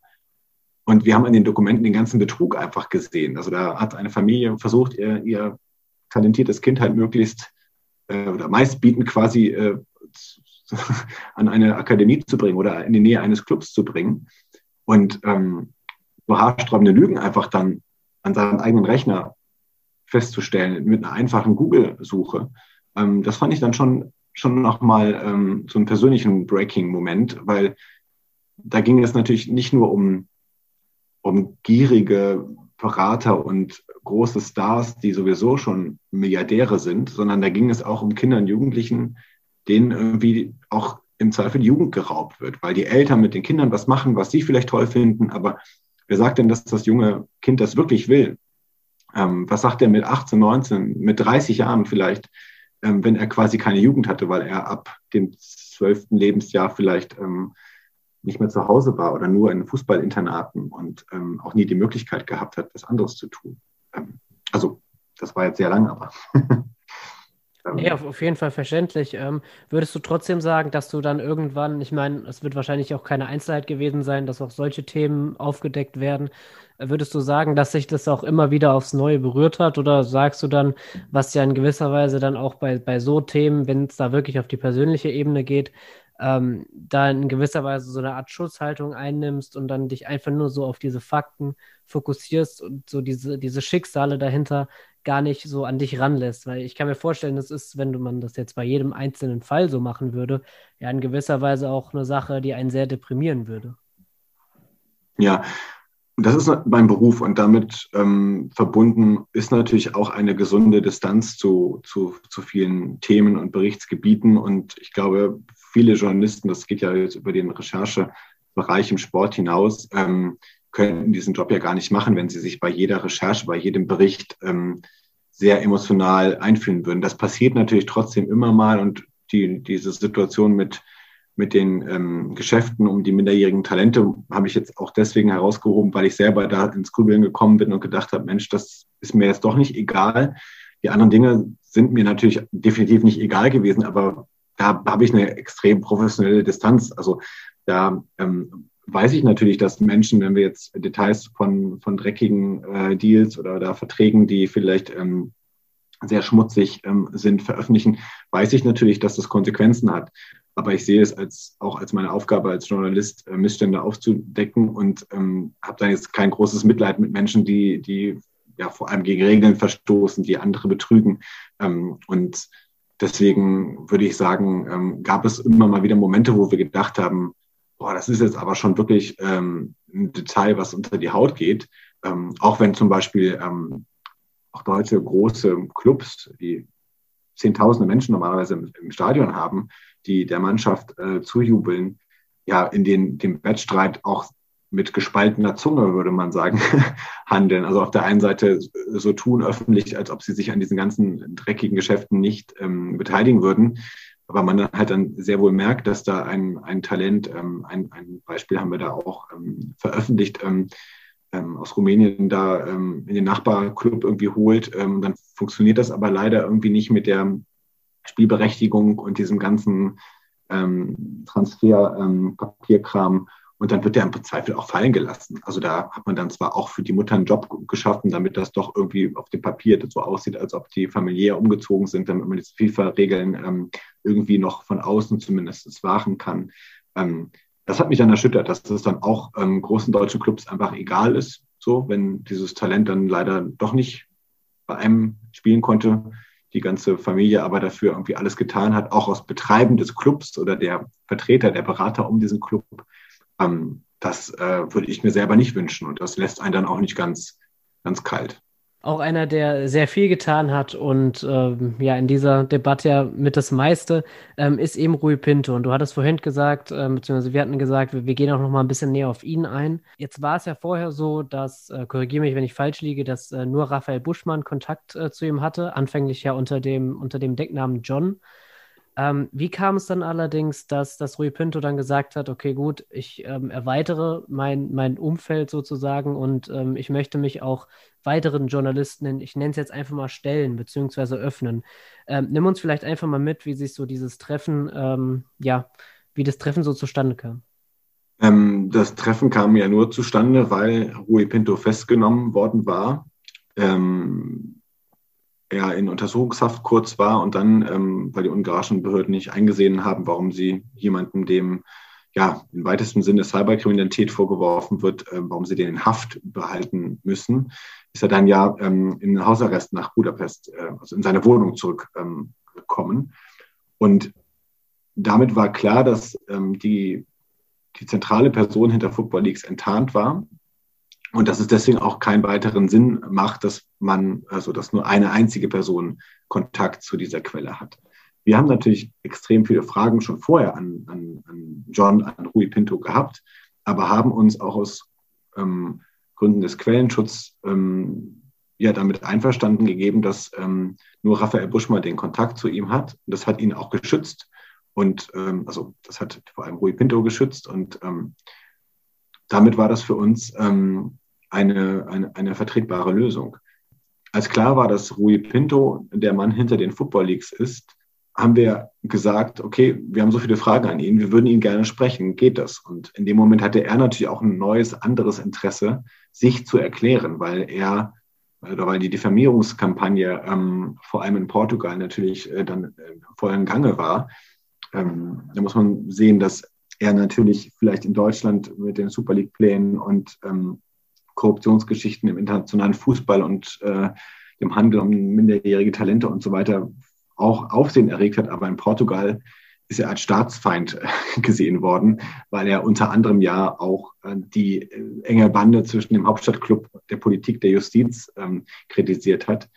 und wir haben in den Dokumenten den ganzen Betrug einfach gesehen. Also da hat eine Familie versucht, ihr, ihr talentiertes Kind halt möglichst äh, oder meistbietend quasi äh, <laughs> an eine Akademie zu bringen oder in die Nähe eines Clubs zu bringen. Und ähm, so haarsträubende Lügen einfach dann an seinem eigenen Rechner festzustellen mit einer einfachen Google-Suche. Ähm, das fand ich dann schon, schon nochmal ähm, so einen persönlichen Breaking-Moment, weil da ging es natürlich nicht nur um, um gierige Berater und große Stars, die sowieso schon Milliardäre sind, sondern da ging es auch um Kinder und Jugendlichen, denen irgendwie auch im Zweifel die Jugend geraubt wird, weil die Eltern mit den Kindern was machen, was sie vielleicht toll finden, aber wer sagt denn, dass das junge Kind das wirklich will? Ähm, was sagt er mit 18, 19, mit 30 Jahren vielleicht, ähm, wenn er quasi keine Jugend hatte, weil er ab dem zwölften Lebensjahr vielleicht ähm, nicht mehr zu Hause war oder nur in Fußballinternaten und ähm, auch nie die Möglichkeit gehabt hat, was anderes zu tun. Ähm, also, das war jetzt sehr lang, aber. <laughs> Ja, auf jeden Fall verständlich. Ähm, würdest du trotzdem sagen, dass du dann irgendwann, ich meine, es wird wahrscheinlich auch keine Einzelheit gewesen sein, dass auch solche Themen aufgedeckt werden. Würdest du sagen, dass sich das auch immer wieder aufs Neue berührt hat? Oder sagst du dann, was ja in gewisser Weise dann auch bei, bei so Themen, wenn es da wirklich auf die persönliche Ebene geht, ähm, da in gewisser Weise so eine Art Schutzhaltung einnimmst und dann dich einfach nur so auf diese Fakten fokussierst und so diese, diese Schicksale dahinter gar nicht so an dich ranlässt. Weil ich kann mir vorstellen, das ist, wenn man das jetzt bei jedem einzelnen Fall so machen würde, ja in gewisser Weise auch eine Sache, die einen sehr deprimieren würde. Ja, das ist mein Beruf und damit ähm, verbunden ist natürlich auch eine gesunde Distanz zu, zu, zu vielen Themen und Berichtsgebieten. Und ich glaube, viele Journalisten, das geht ja jetzt über den Recherchebereich im Sport hinaus, ähm, könnten diesen Job ja gar nicht machen, wenn sie sich bei jeder Recherche, bei jedem Bericht ähm, sehr emotional einfühlen würden. Das passiert natürlich trotzdem immer mal und die, diese Situation mit mit den ähm, Geschäften um die minderjährigen Talente habe ich jetzt auch deswegen herausgehoben, weil ich selber da ins Grübeln gekommen bin und gedacht habe, Mensch, das ist mir jetzt doch nicht egal. Die anderen Dinge sind mir natürlich definitiv nicht egal gewesen, aber da habe ich eine extrem professionelle Distanz. Also da ähm, weiß ich natürlich, dass Menschen, wenn wir jetzt Details von, von dreckigen äh, Deals oder da Verträgen, die vielleicht ähm, sehr schmutzig ähm, sind, veröffentlichen, weiß ich natürlich, dass das Konsequenzen hat. Aber ich sehe es als, auch als meine Aufgabe als Journalist, äh, Missstände aufzudecken und ähm, habe dann jetzt kein großes Mitleid mit Menschen, die, die ja vor allem gegen Regeln verstoßen, die andere betrügen. Ähm, und deswegen würde ich sagen, ähm, gab es immer mal wieder Momente, wo wir gedacht haben, boah, das ist jetzt aber schon wirklich ähm, ein Detail, was unter die Haut geht. Ähm, auch wenn zum Beispiel ähm, auch deutsche große Clubs, die Zehntausende Menschen normalerweise im, Stadion haben, die der Mannschaft äh, zujubeln, ja, in den, dem Wettstreit auch mit gespaltener Zunge, würde man sagen, <laughs> handeln. Also auf der einen Seite so tun öffentlich, als ob sie sich an diesen ganzen dreckigen Geschäften nicht ähm, beteiligen würden. Aber man halt dann sehr wohl merkt, dass da ein, ein Talent, ähm, ein, ein Beispiel haben wir da auch ähm, veröffentlicht, ähm, ähm, aus Rumänien da ähm, in den Nachbarclub irgendwie holt. Ähm, dann funktioniert das aber leider irgendwie nicht mit der Spielberechtigung und diesem ganzen ähm, Transfer-Papierkram. Ähm, und dann wird der im Zweifel auch fallen gelassen. Also da hat man dann zwar auch für die Mutter einen Job geschaffen, damit das doch irgendwie auf dem Papier so aussieht, als ob die familiär umgezogen sind, damit man die FIFA-Regeln ähm, irgendwie noch von außen zumindest wahren kann. Das hat mich dann erschüttert, dass es dann auch ähm, großen deutschen Clubs einfach egal ist, so wenn dieses Talent dann leider doch nicht bei einem spielen konnte, die ganze Familie aber dafür irgendwie alles getan hat, auch aus Betreiben des Clubs oder der Vertreter, der Berater um diesen Club. Ähm, das äh, würde ich mir selber nicht wünschen und das lässt einen dann auch nicht ganz, ganz kalt. Auch einer, der sehr viel getan hat und ähm, ja in dieser Debatte ja mit das meiste, ähm, ist eben Rui Pinto. Und du hattest vorhin gesagt, ähm, beziehungsweise wir hatten gesagt, wir, wir, gehen auch noch mal ein bisschen näher auf ihn ein. Jetzt war es ja vorher so, dass, äh, korrigiere mich, wenn ich falsch liege, dass äh, nur Raphael Buschmann Kontakt äh, zu ihm hatte, anfänglich ja unter dem, unter dem Decknamen John. Ähm, wie kam es dann allerdings, dass, dass Rui Pinto dann gesagt hat, okay, gut, ich ähm, erweitere mein, mein Umfeld sozusagen und ähm, ich möchte mich auch weiteren Journalisten, ich nenne es jetzt einfach mal stellen bzw. öffnen. Ähm, nimm uns vielleicht einfach mal mit, wie sich so dieses Treffen, ähm, ja, wie das Treffen so zustande kam. Ähm, das Treffen kam ja nur zustande, weil Rui Pinto festgenommen worden war. Ähm, er in Untersuchungshaft kurz war und dann, ähm, weil die ungarischen Behörden nicht eingesehen haben, warum sie jemanden, dem ja im weitesten Sinne Cyberkriminalität vorgeworfen wird, äh, warum sie den in Haft behalten müssen, ist er dann ja ähm, in Hausarrest nach Budapest, äh, also in seine Wohnung zurückgekommen. Ähm, und damit war klar, dass ähm, die, die zentrale Person hinter Football Leagues enttarnt war und dass es deswegen auch keinen weiteren Sinn macht, dass man, also dass nur eine einzige Person Kontakt zu dieser Quelle hat. Wir haben natürlich extrem viele Fragen schon vorher an, an, an John, an Rui Pinto gehabt, aber haben uns auch aus ähm, Gründen des Quellenschutzes ähm, ja damit einverstanden gegeben, dass ähm, nur Raphael Buschmann den Kontakt zu ihm hat. Und das hat ihn auch geschützt. Und ähm, also das hat vor allem Rui Pinto geschützt und ähm, damit war das für uns ähm, eine, eine, eine vertretbare Lösung. Als klar war, dass Rui Pinto der Mann hinter den Football Leagues ist, haben wir gesagt, okay, wir haben so viele Fragen an ihn, wir würden ihn gerne sprechen, geht das? Und in dem Moment hatte er natürlich auch ein neues, anderes Interesse, sich zu erklären, weil er, oder weil die Diffamierungskampagne ähm, vor allem in Portugal natürlich äh, dann äh, voll im Gange war. Ähm, da muss man sehen, dass er natürlich vielleicht in Deutschland mit den Super League-Plänen und ähm, Korruptionsgeschichten im internationalen Fußball und äh, dem Handel um minderjährige Talente und so weiter auch Aufsehen erregt hat. Aber in Portugal ist er als Staatsfeind äh, <laughs> gesehen worden, weil er unter anderem ja auch äh, die äh, enge Bande zwischen dem Hauptstadtclub der Politik, der Justiz ähm, kritisiert hat,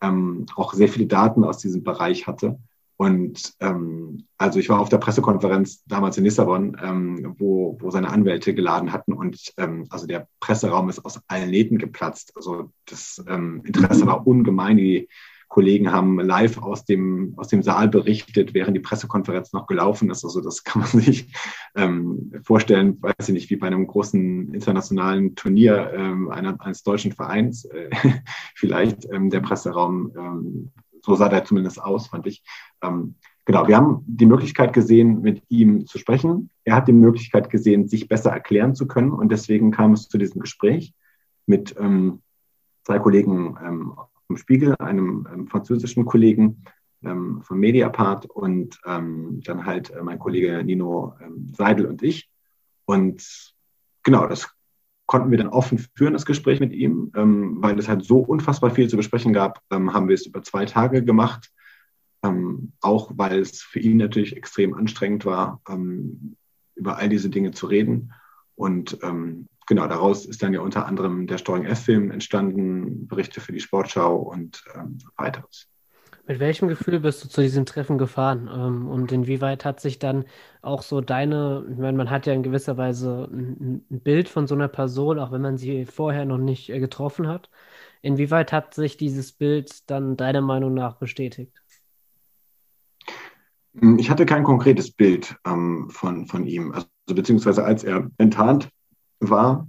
ähm, auch sehr viele Daten aus diesem Bereich hatte. Und ähm, also ich war auf der Pressekonferenz damals in Lissabon, ähm, wo, wo seine Anwälte geladen hatten und ähm, also der Presseraum ist aus allen Nähten geplatzt. Also das ähm, Interesse war ungemein. Die Kollegen haben live aus dem, aus dem Saal berichtet, während die Pressekonferenz noch gelaufen ist. Also das <laughs> kann man sich ähm, vorstellen, weiß ich nicht, wie bei einem großen internationalen Turnier ähm, einer, eines deutschen Vereins äh, <laughs> vielleicht ähm, der Presseraum. Ähm, so sah der zumindest aus, fand ich. Ähm, genau, wir haben die Möglichkeit gesehen, mit ihm zu sprechen. Er hat die Möglichkeit gesehen, sich besser erklären zu können. Und deswegen kam es zu diesem Gespräch mit ähm, zwei Kollegen ähm, vom Spiegel, einem ähm, französischen Kollegen ähm, von Mediapart und ähm, dann halt äh, mein Kollege Nino ähm, Seidel und ich. Und genau, das konnten wir dann offen führen, das Gespräch mit ihm, ähm, weil es halt so unfassbar viel zu besprechen gab, ähm, haben wir es über zwei Tage gemacht. auch weil es für ihn natürlich extrem anstrengend war, über all diese Dinge zu reden. Und genau, daraus ist dann ja unter anderem der Storing F-Film entstanden, Berichte für die Sportschau und ähm, weiteres. Mit welchem Gefühl bist du zu diesem Treffen gefahren? Ähm, und inwieweit hat sich dann auch so deine, ich meine, man hat ja in gewisser Weise ein, Bild von so einer Person, auch wenn man sie vorher noch nicht äh, getroffen hat. Inwieweit hat sich dieses Bild dann deiner Meinung nach bestätigt? Ich hatte kein konkretes Bild ähm, von, von ihm. Also beziehungsweise als er enttarnt war,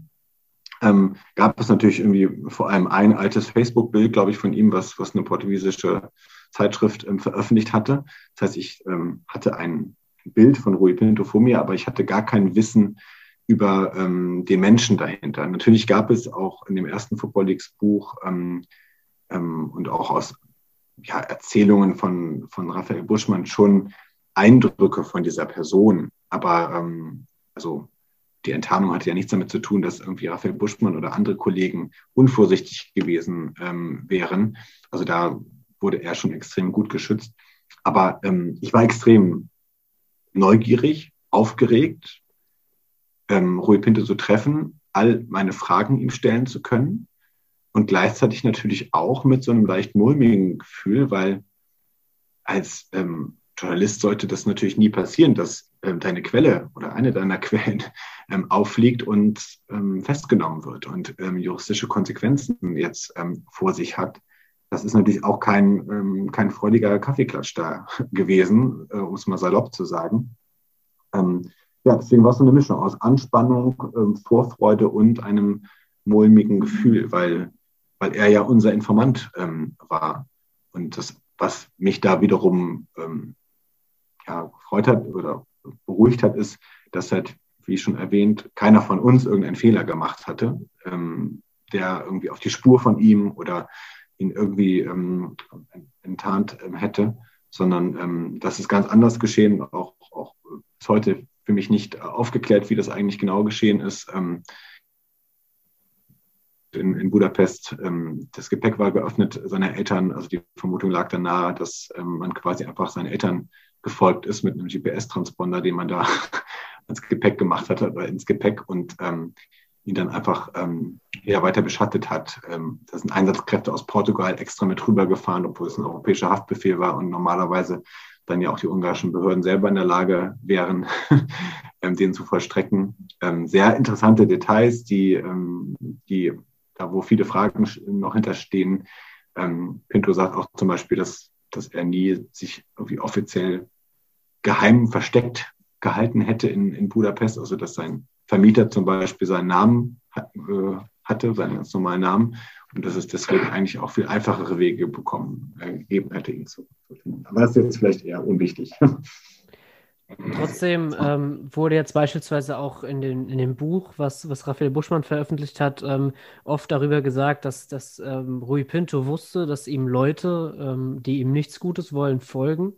ähm, gab es natürlich irgendwie vor allem ein altes Facebook-Bild, glaube ich, von ihm, was, was eine portugiesische Zeitschrift ähm, veröffentlicht hatte. Das heißt, ich ähm, hatte ein Bild von Rui Pinto vor mir, aber ich hatte gar kein Wissen über ähm, den Menschen dahinter. Natürlich gab es auch in dem ersten Football Leagues Buch ähm, ähm, und auch aus ja, Erzählungen von, von Raphael Buschmann schon Eindrücke von dieser Person. Aber also die Enttarnung hatte ja nichts damit zu tun, dass irgendwie Raphael Buschmann oder andere Kollegen unvorsichtig gewesen ähm, wären. Also da wurde er schon extrem gut geschützt. Aber ähm, ich war extrem neugierig, aufgeregt, ähm, Rui Pinto zu treffen, all meine Fragen ihm stellen zu können und gleichzeitig natürlich auch mit so einem leicht mulmigen Gefühl, weil als ähm, Journalist sollte das natürlich nie passieren, dass deine Quelle oder eine deiner <laughs> Quellen ähm, auffliegt und ähm, festgenommen wird und ähm, juristische Konsequenzen jetzt ähm, vor sich hat. Das ist natürlich auch kein, ähm, kein freudiger Kaffeeklatsch da <laughs> gewesen, äh, um es mal salopp zu sagen. ja, deswegen war es so eine Mischung aus Anspannung, Vorfreude und einem mulmigen Gefühl, weil, weil er ja unser Informant war. Und das, was mich da wiederum ja, gefreut hat oder beruhigt hat, ist, dass halt, wie schon erwähnt, keiner von uns irgendeinen Fehler gemacht hatte, ähm, der irgendwie auf die Spur von ihm oder ihn irgendwie ähm, enttarnt ähm, hätte, sondern ähm, das ist ganz anders geschehen, auch, auch bis heute für mich nicht aufgeklärt, wie das eigentlich genau geschehen ist. Ähm, in, in Budapest, ähm, das Gepäck war geöffnet seiner Eltern, also die Vermutung lag dann nahe, dass ähm, man quasi einfach seine Eltern gefolgt ist mit einem GPS-Transponder, den man da <laughs> ans Gepäck gemacht hat oder ins Gepäck und ähm, ihn dann einfach ähm, eher weiter beschattet hat. Ähm, da sind Einsatzkräfte aus Portugal extra mit rübergefahren, obwohl es ein europäischer Haftbefehl war und normalerweise dann ja auch die ungarischen Behörden selber in der Lage wären, <laughs> ähm, den zu vollstrecken. Ähm, sehr interessante Details, die, ähm, die da wo viele Fragen noch hinterstehen. Ähm, Pinto sagt auch zum Beispiel, dass dass er nie sich irgendwie offiziell geheim versteckt gehalten hätte in, in Budapest, also dass sein Vermieter zum Beispiel seinen Namen äh, hatte, seinen ganz normalen Namen, und dass es deswegen eigentlich auch viel einfachere Wege bekommen, äh, gegeben hätte, ihn zu finden. Aber das ist jetzt vielleicht eher unwichtig. <laughs> Trotzdem ähm, wurde jetzt beispielsweise auch in, den, in dem Buch, was, was Raphael Buschmann veröffentlicht hat, ähm, oft darüber gesagt, dass, dass ähm, Rui Pinto wusste, dass ihm Leute, ähm, die ihm nichts Gutes wollen, folgen.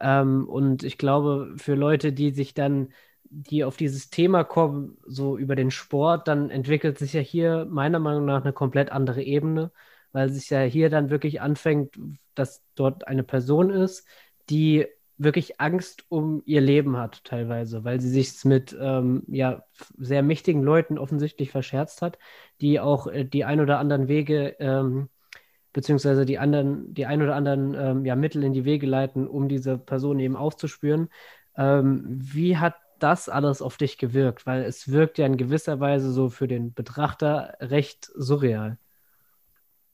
Ähm, und ich glaube, für Leute, die sich dann, die auf dieses Thema kommen, so über den Sport, dann entwickelt sich ja hier meiner Meinung nach eine komplett andere Ebene. weil sich ja hier dann wirklich anfängt, dass dort eine Person ist, die wirklich Angst um ihr Leben hat, teilweise, weil sie sich mit ähm, ja, sehr mächtigen Leuten offensichtlich verscherzt hat, die auch äh, die ein oder anderen Wege, ähm, beziehungsweise die anderen, die ein oder anderen ähm, ja, Mittel in die Wege leiten, um diese Person eben aufzuspüren. Ähm, wie hat das alles auf dich gewirkt? Weil es wirkt ja in gewisser Weise so für den Betrachter recht surreal.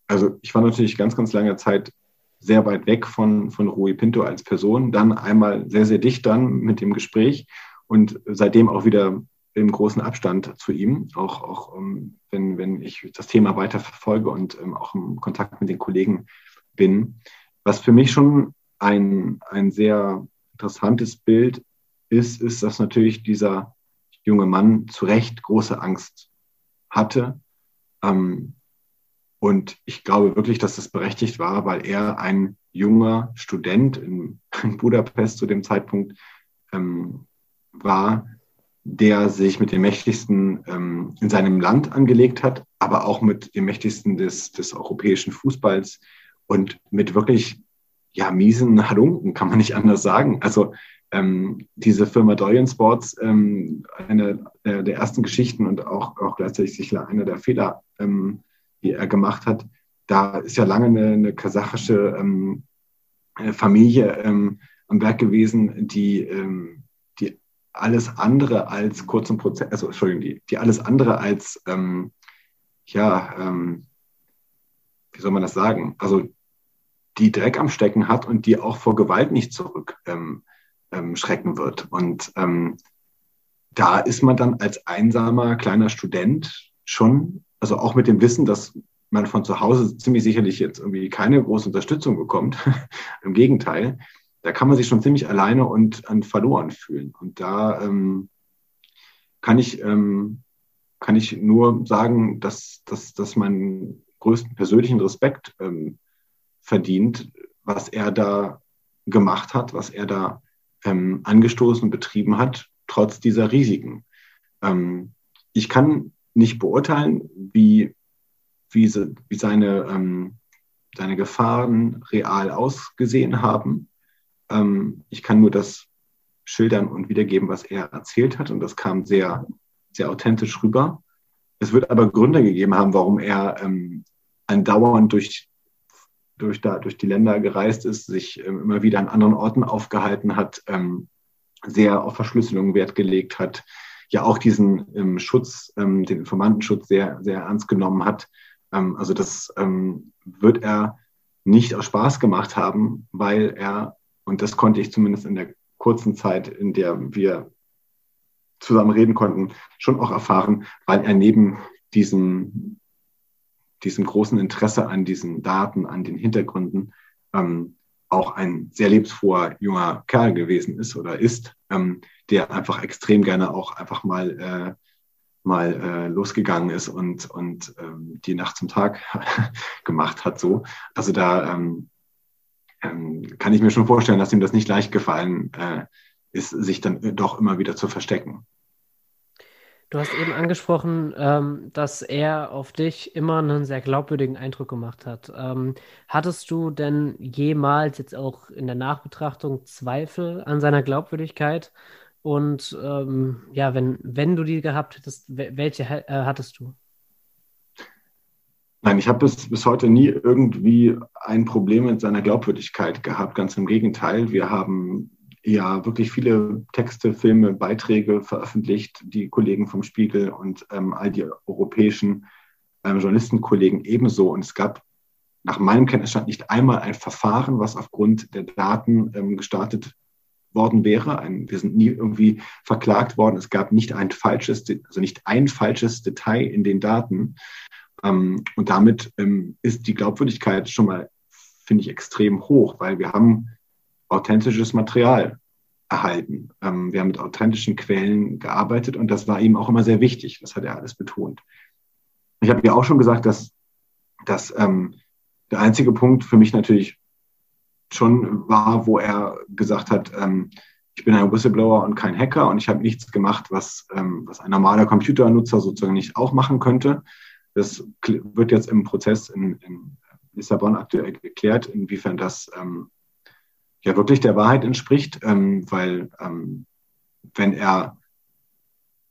Also ich war natürlich ganz, ganz lange Zeit sehr weit weg von, von Rui Pinto als Person, dann einmal sehr, sehr dicht dann mit dem Gespräch und seitdem auch wieder im großen Abstand zu ihm, auch, auch ähm, wenn, wenn ich das Thema weiter verfolge und ähm, auch im Kontakt mit den Kollegen bin. Was für mich schon ein, ein sehr interessantes Bild ist, ist, dass natürlich dieser junge Mann zu Recht große Angst hatte. Ähm, und ich glaube wirklich, dass das berechtigt war, weil er ein junger Student in, <laughs> Budapest zu dem Zeitpunkt war, der sich mit dem Mächtigsten ähm, in seinem Land angelegt hat, aber auch mit dem Mächtigsten des, des europäischen Fußballs und mit wirklich ja, miesen Halunken, kann man nicht anders sagen. Also ähm, diese Firma Dorian Sports, ähm, eine der, der, ersten Geschichten und auch, auch gleichzeitig sicher einer der Fehler, ähm, die er gemacht hat, da ist ja lange eine, eine kasachische ähm, äh, Familie ähm, am Werk gewesen, die alles andere als kurzen Prozess, also Entschuldigung, die, die alles andere als, ja, wie soll man das sagen? Also die Dreck am Stecken hat und die auch vor Gewalt nicht zurück ähm, ähm, schrecken wird. Und ähm, da ist man dann als einsamer kleiner Student schon, also auch mit dem Wissen, dass man von zu Hause ziemlich sicherlich jetzt irgendwie keine große Unterstützung bekommt. <laughs> Im Gegenteil, da kann man sich schon ziemlich alleine und, und verloren fühlen. Und da ähm, kann ich ähm, kann ich nur sagen, dass, dass, dass meinen größten persönlichen Respekt ähm, verdient, was er da gemacht hat, was er da ähm, angestoßen, betrieben hat, trotz dieser Risiken. Ähm, ich kann nicht beurteilen, wie, wie, se, wie seine, ähm, seine Gefahren real ausgesehen haben. Ähm, ich kann nur das schildern und wiedergeben, was er erzählt hat. Und das kam sehr, sehr authentisch rüber. Es wird aber Gründe gegeben haben, warum er ähm, andauernd durch durch, da, durch die Länder gereist ist, sich ähm, immer wieder an anderen Orten aufgehalten hat, ähm, sehr auf Verschlüsselung Wert gelegt hat, ja auch diesen ähm, Schutz, ähm, den Informantenschutz sehr, sehr ernst genommen hat. Ähm, also das wird er nicht aus Spaß gemacht haben, weil er, und das konnte ich zumindest in der kurzen Zeit, in der wir zusammen reden konnten, schon auch erfahren, weil er neben diesen diesem großen Interesse an diesen Daten, an den Hintergründen, ähm, auch ein sehr lebensfroher junger Kerl gewesen ist oder ist, ähm, der einfach extrem gerne auch einfach mal, äh, mal äh, losgegangen ist und, und ähm, die Nacht zum Tag <laughs> gemacht hat. So. Also da ähm, ähm, kann ich mir schon vorstellen, dass ihm das nicht leicht gefallen äh, ist, sich dann doch immer wieder zu verstecken. Du hast eben angesprochen, ähm, dass er auf dich immer einen sehr glaubwürdigen Eindruck gemacht hat. Ähm, hattest du denn jemals jetzt auch in der Nachbetrachtung Zweifel an seiner Glaubwürdigkeit? Und ähm, ja, wenn, wenn du die gehabt hättest, welche äh, hattest du? Nein, ich habe bis, bis heute nie irgendwie ein Problem mit seiner Glaubwürdigkeit gehabt. Ganz im Gegenteil. Wir haben ja wirklich viele Texte, Filme, Beiträge veröffentlicht, die Kollegen vom Spiegel und ähm, all die europäischen ähm, Journalistenkollegen ebenso. Und es gab nach meinem Kenntnisstand nicht einmal ein Verfahren, was aufgrund der Daten ähm, gestartet worden wäre. Ein, wir sind nie irgendwie verklagt worden. Es gab nicht ein falsches, also nicht ein falsches Detail in den Daten. Ähm, und damit ähm, ist die Glaubwürdigkeit schon mal, finde ich, extrem hoch, weil wir haben authentisches Material erhalten. Ähm, wir haben mit authentischen Quellen gearbeitet und das war ihm auch immer sehr wichtig. Das hat er alles betont. Ich habe ja auch schon gesagt, dass, dass ähm, der einzige Punkt für mich natürlich schon war, wo er gesagt hat, ähm, ich bin ein Whistleblower und kein Hacker und ich habe nichts gemacht, was, ähm, was ein normaler Computernutzer sozusagen nicht auch machen könnte. Das wird jetzt im Prozess in, in Lissabon aktuell geklärt, inwiefern das ähm, ja wirklich der Wahrheit entspricht, ähm, weil ähm, wenn er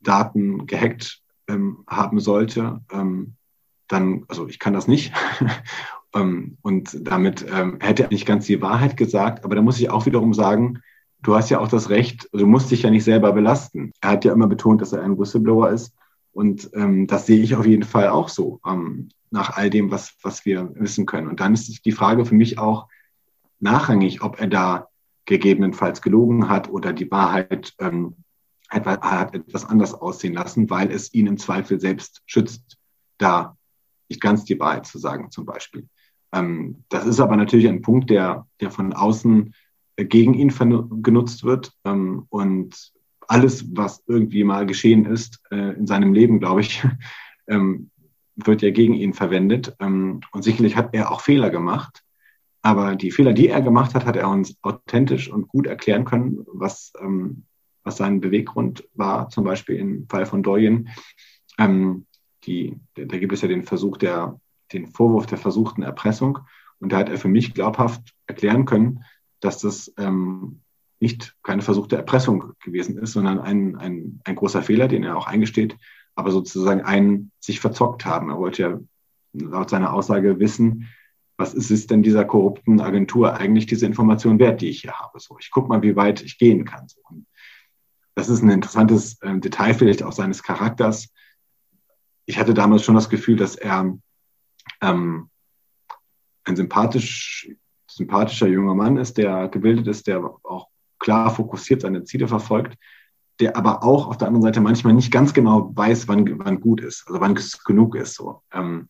Daten gehackt ähm, haben sollte, ähm, dann, also ich kann das nicht. <laughs> ähm, und damit hätte er nicht ganz die Wahrheit gesagt, aber da muss ich auch wiederum sagen, du hast ja auch das Recht, du musst dich ja nicht selber belasten. Er hat ja immer betont, dass er ein Whistleblower ist. Und ähm, das sehe ich auf jeden Fall auch so, ähm, nach all dem, was, was wir wissen können. Und dann ist die Frage für mich auch nachrangig, ob er da gegebenenfalls gelogen hat oder die Wahrheit ähm, hat etwas anders aussehen lassen, weil es ihn im Zweifel selbst schützt, da nicht ganz die Wahrheit zu sagen, zum Beispiel. Ähm, das ist aber natürlich ein Punkt, der, der von außen gegen ihn genutzt wird. Ähm, und alles, was irgendwie mal geschehen ist äh, in seinem Leben, glaube ich, <laughs> ähm, wird ja gegen ihn verwendet. Ähm, und sicherlich hat er auch Fehler gemacht. Aber die Fehler, die er gemacht hat, hat er uns authentisch und gut erklären können, was, ähm, was sein Beweggrund war, zum Beispiel im Fall von Doyen. Ähm, die, da gibt es ja den Versuch der, den Vorwurf der versuchten Erpressung. Und da hat er für mich glaubhaft erklären können, dass das ähm, nicht keine versuchte Erpressung gewesen ist, sondern ein, ein, ein großer Fehler, den er auch eingesteht, aber sozusagen ein sich verzockt haben. Er wollte ja laut seiner Aussage wissen, was ist es denn dieser korrupten Agentur eigentlich diese Information wert, die ich hier habe? So, ich gucke mal, wie weit ich gehen kann. So. Das ist ein interessantes äh, Detail vielleicht auch seines Charakters. Ich hatte damals schon das Gefühl, dass er ähm, ein sympathisch, sympathischer junger Mann ist, der gebildet ist, der auch klar fokussiert seine Ziele verfolgt, der aber auch auf der anderen Seite manchmal nicht ganz genau weiß, wann, wann gut ist, also wann es genug ist. So. Ähm,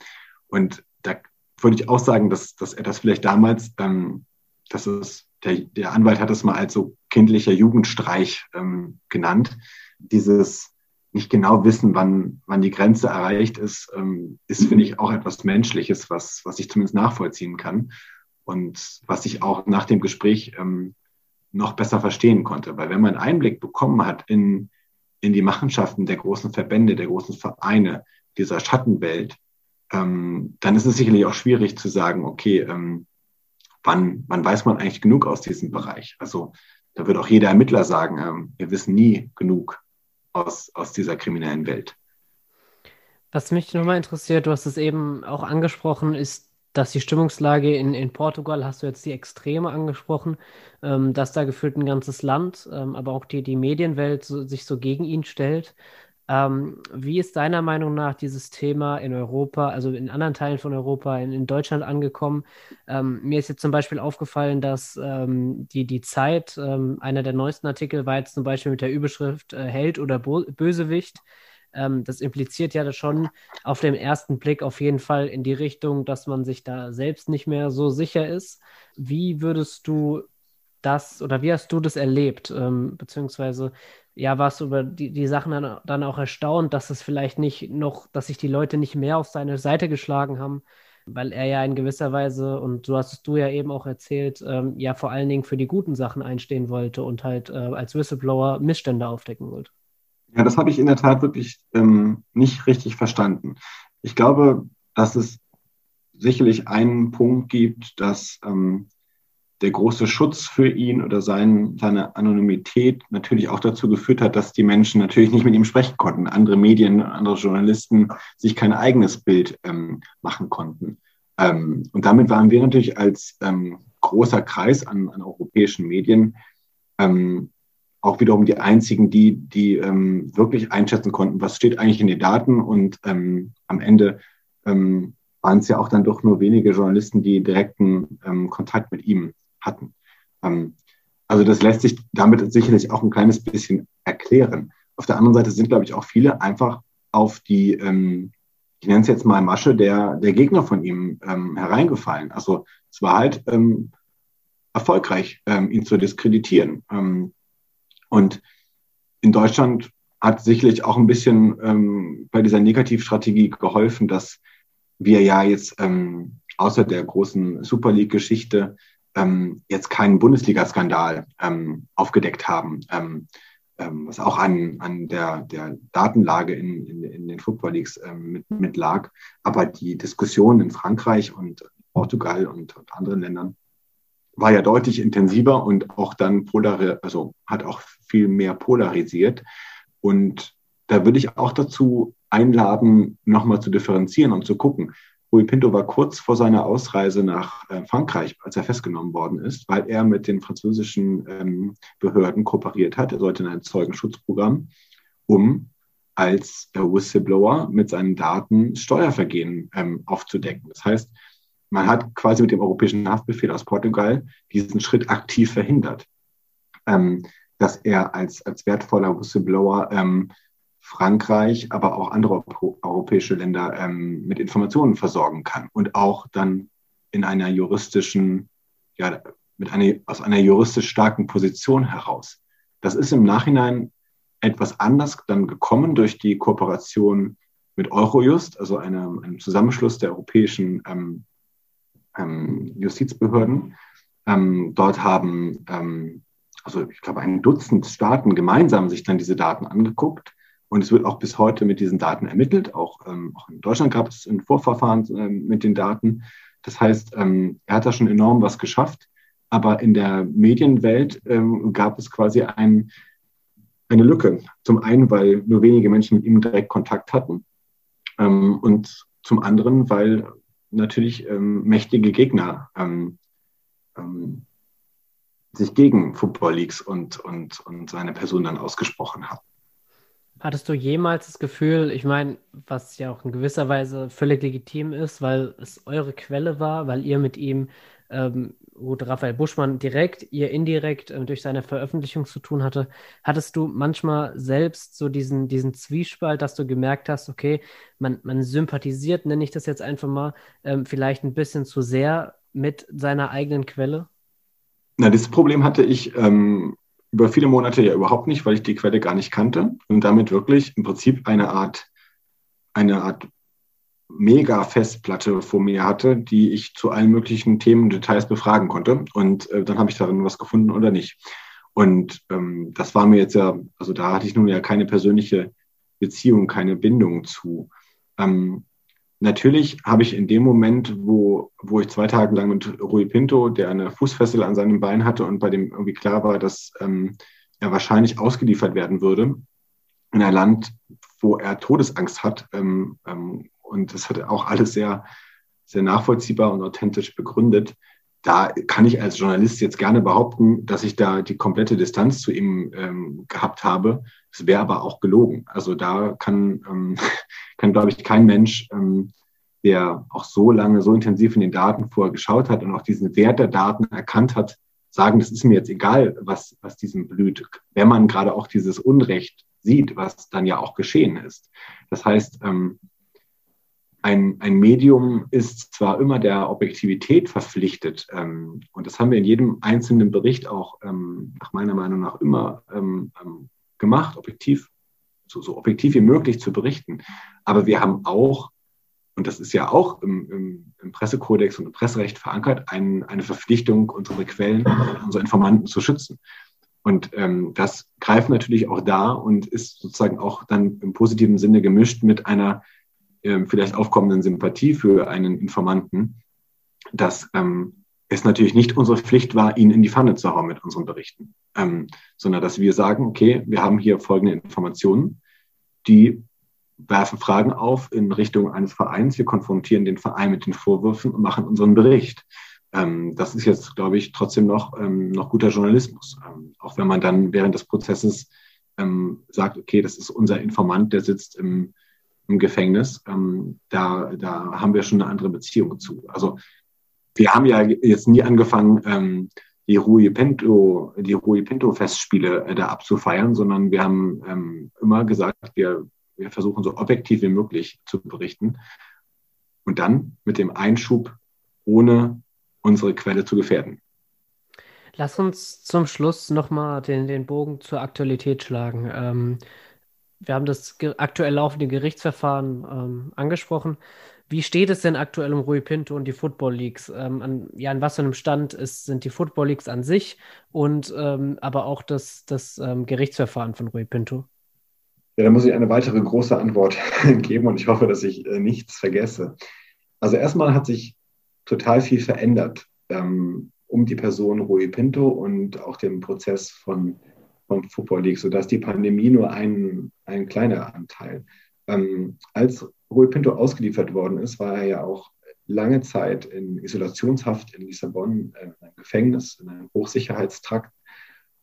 und da würde ich auch sagen, dass, dass er das vielleicht damals, ähm, dass es, der, der Anwalt hat es mal als so kindlicher Jugendstreich ähm, genannt. Dieses nicht genau wissen, wann, wann die Grenze erreicht ist, ähm, ist, finde ich, auch etwas Menschliches, was, was ich zumindest nachvollziehen kann und was ich auch nach dem Gespräch ähm, noch besser verstehen konnte. Weil wenn man Einblick bekommen hat in, in die Machenschaften der großen Verbände, der großen Vereine, dieser Schattenwelt, ähm, dann ist es sicherlich auch schwierig zu sagen, okay, ähm, wann, wann weiß man eigentlich genug aus diesem Bereich? Also da wird auch jeder Ermittler sagen, ähm, wir wissen nie genug aus, aus dieser kriminellen Welt. Was mich nochmal interessiert, du hast es eben auch angesprochen, ist, dass die Stimmungslage in, in Portugal, hast du jetzt die Extreme angesprochen, ähm, dass da gefühlt ein ganzes Land, ähm, aber auch die, die Medienwelt so, sich so gegen ihn stellt. Ähm, wie ist deiner Meinung nach dieses Thema in Europa, also in anderen Teilen von Europa, in, in Deutschland angekommen? Ähm, mir ist jetzt zum Beispiel aufgefallen, dass ähm, die, die Zeit, ähm, einer der neuesten Artikel war jetzt zum Beispiel mit der Überschrift äh, Held oder Bo Bösewicht. Ähm, das impliziert ja schon auf den ersten Blick auf jeden Fall in die Richtung, dass man sich da selbst nicht mehr so sicher ist. Wie würdest du das oder wie hast du das erlebt? Ähm, beziehungsweise ja, warst du über die, die Sachen dann, dann auch erstaunt, dass es vielleicht nicht noch, dass sich die Leute nicht mehr auf seine Seite geschlagen haben, weil er ja in gewisser Weise, und so hast du ja eben auch erzählt, ähm, ja vor allen Dingen für die guten Sachen einstehen wollte und halt äh, als Whistleblower Missstände aufdecken wollte. Ja, das habe ich in der Tat wirklich ähm, nicht richtig verstanden. Ich glaube, dass es sicherlich einen Punkt gibt, dass ähm, der große Schutz für ihn oder sein, seine Anonymität natürlich auch dazu geführt hat, dass die Menschen natürlich nicht mit ihm sprechen konnten. Andere Medien, andere Journalisten sich kein eigenes Bild ähm, machen konnten. Ähm, und damit waren wir natürlich als ähm, großer Kreis an, an europäischen Medien ähm, auch wiederum die einzigen, die, die ähm, wirklich einschätzen konnten, was steht eigentlich in den Daten. Und ähm, am Ende waren es ja auch dann doch nur wenige Journalisten, die direkten Kontakt mit ihm hatten. Ähm, also das lässt sich damit sicherlich auch ein kleines bisschen erklären. Auf der anderen Seite sind, glaube ich, auch viele einfach auf die, ähm, ich nenne es jetzt mal Masche, der, der Gegner von ihm ähm, hereingefallen. Also es war halt ähm, erfolgreich, ähm, ihn zu diskreditieren. Ähm, und in Deutschland hat sicherlich auch ein bisschen ähm, bei dieser Negativstrategie geholfen, dass wir ja jetzt ähm, außer der großen Super League-Geschichte ähm, jetzt keinen Bundesliga-Skandal ähm, aufgedeckt haben, ähm, ähm, was auch an, an der, der Datenlage in, in, in den Football Leagues mit, mit lag. Aber die Diskussion in Frankreich und Portugal und, und anderen Ländern, war ja deutlich intensiver und auch dann polari also hat auch viel mehr polarisiert. Und da würde ich auch dazu einladen, nochmal zu differenzieren und zu gucken. Rui Pinto war kurz vor seiner Ausreise nach äh, Frankreich, als er festgenommen worden ist, weil er mit den französischen ähm, Behörden kooperiert hat. Er sollte in ein Zeugenschutzprogramm, um als Whistleblower mit seinen Daten Steuervergehen ähm, aufzudecken. Das heißt, man hat quasi mit dem europäischen Haftbefehl aus Portugal diesen Schritt aktiv verhindert, ähm, dass er als, als wertvoller Whistleblower ähm, Frankreich, aber auch andere europäische Länder ähm, mit Informationen versorgen kann und auch dann in einer juristischen, ja, mit einer, aus einer juristisch starken Position heraus. Das ist im Nachhinein etwas anders dann gekommen durch die Kooperation mit Eurojust, also einem, einem Zusammenschluss der europäischen ähm, ähm, Justizbehörden. Ähm, dort haben, ähm, also ich glaube, ein Dutzend Staaten gemeinsam sich dann diese Daten angeguckt und es wird auch bis heute mit diesen Daten ermittelt. Auch, ähm, auch in Deutschland gab es ein Vorverfahren ähm, mit den Daten. Das heißt, ähm, er hat da schon enorm was geschafft. Aber in der Medienwelt gab es quasi ein, eine Lücke. Zum einen, weil nur wenige Menschen mit ihm direkt Kontakt hatten. Und zum anderen, weil natürlich ähm, mächtige Gegner sich gegen Football Leagues und, und, und seine Person dann ausgesprochen haben. Hattest du jemals das Gefühl, ich meine, was ja auch in gewisser Weise völlig legitim ist, weil es eure Quelle war, weil ihr mit ihm, ähm, gut, Raphael Buschmann direkt, ihr indirekt äh, durch seine Veröffentlichung zu tun hatte, hattest du manchmal selbst so diesen, diesen Zwiespalt, dass du gemerkt hast, okay, man, man sympathisiert, nenne ich das jetzt einfach mal, ähm, vielleicht ein bisschen zu sehr mit seiner eigenen Quelle? Na, dieses Problem hatte ich ähm, über viele Monate ja überhaupt nicht, weil ich die Quelle gar nicht kannte und damit wirklich im Prinzip eine Art, eine Art Mega-Festplatte vor mir hatte, die ich zu allen möglichen Themen und Details befragen konnte. Und äh, dann habe ich darin was gefunden oder nicht. Und ähm, das war mir jetzt ja, also da hatte ich nun ja keine persönliche Beziehung, keine Bindung zu. Ähm, Natürlich habe ich in dem Moment, wo, wo ich zwei Tage lang mit Rui Pinto, der eine Fußfessel an seinem Bein hatte und bei dem irgendwie klar war, dass ähm, er wahrscheinlich ausgeliefert werden würde, in ein Land, wo er Todesangst hat. Ähm, ähm, und das hat auch alles sehr, sehr nachvollziehbar und authentisch begründet. Da kann ich als Journalist jetzt gerne behaupten, dass ich da die komplette Distanz zu ihm ähm, gehabt habe. Es wäre aber auch gelogen. Also da kann, ähm, <laughs> kann glaube ich, kein Mensch, ähm, der auch so lange, so intensiv in den Daten vorher geschaut hat und auch diesen Wert der Daten erkannt hat, sagen, das ist mir jetzt egal, was, was diesem blüht, wenn man gerade auch dieses Unrecht sieht, was dann ja auch geschehen ist. Das heißt, ähm, ein, ein Medium ist zwar immer der Objektivität verpflichtet, ähm, und das haben wir in jedem einzelnen Bericht auch ähm, nach meiner Meinung nach immer ähm, ähm gemacht, objektiv, so, so objektiv wie möglich zu berichten. Aber wir haben auch, und das ist ja auch im, im, im Pressekodex und im Presserecht verankert, ein, eine Verpflichtung, unsere Quellen, unsere Informanten zu schützen. Und ähm, das greift natürlich auch da und ist sozusagen auch dann im positiven Sinne gemischt mit einer ähm, vielleicht aufkommenden Sympathie für einen Informanten, dass ähm, es natürlich nicht unsere Pflicht war, ihn in die Pfanne zu hauen mit unseren Berichten, ähm, sondern dass wir sagen, okay, wir haben hier folgende Informationen, die werfen Fragen auf in Richtung eines Vereins, wir konfrontieren den Verein mit den Vorwürfen und machen unseren Bericht. Ähm, das ist jetzt, glaube ich, trotzdem noch, ähm, noch guter Journalismus, ähm, auch wenn man dann während des Prozesses ähm, sagt, okay, das ist unser Informant, der sitzt im, im Gefängnis, ähm, da, da haben wir schon eine andere Beziehung zu. Also wir haben ja jetzt nie angefangen, ähm, die Rui Pinto, die Rui Pinto Festspiele äh, da abzufeiern, sondern wir haben ähm, immer gesagt, wir, wir versuchen so objektiv wie möglich zu berichten und dann mit dem Einschub, ohne unsere Quelle zu gefährden. Lass uns zum Schluss nochmal den, den Bogen zur Aktualität schlagen. Ähm, wir haben das aktuell laufende Gerichtsverfahren ähm, angesprochen. Wie steht es denn aktuell um Rui Pinto und die Football Leagues? Ähm, an, ja, an was für einem Stand ist, sind die Football Leagues an sich und ähm, aber auch das, das ähm, Gerichtsverfahren von Rui Pinto? Ja, da muss ich eine weitere große Antwort <laughs> geben und ich hoffe, dass ich äh, nichts vergesse. Also erstmal hat sich total viel verändert ähm, um die Person Rui Pinto und auch den Prozess von, vom Football League, sodass die Pandemie nur ein, ein kleiner Anteil. Ähm, als Rui Pinto ausgeliefert worden ist, war er ja auch lange Zeit in Isolationshaft in Lissabon, äh, in einem Gefängnis, in einem Hochsicherheitstrakt.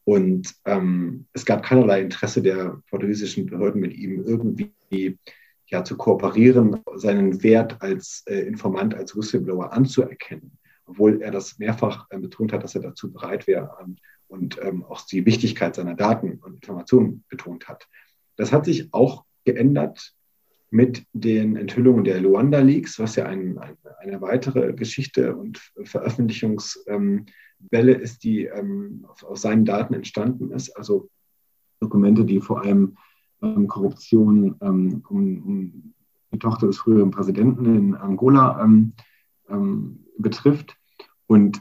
Und ähm, es gab keinerlei Interesse der portugiesischen Behörden mit ihm irgendwie ja, zu kooperieren, seinen Wert als äh, Informant, als Whistleblower anzuerkennen, obwohl er das mehrfach äh, betont hat, dass er dazu bereit wäre ähm, und ähm, auch die Wichtigkeit seiner Daten und Informationen betont hat. Das hat sich auch geändert mit den Enthüllungen der Luanda Leaks, was ja ein, ein, eine weitere Geschichte und Veröffentlichungswelle ist, die ähm, auf, aus seinen Daten entstanden ist. Also Dokumente, die vor allem ähm, Korruption ähm, um, um, die Tochter des früheren Präsidenten in Angola ähm, ähm, betrifft. Und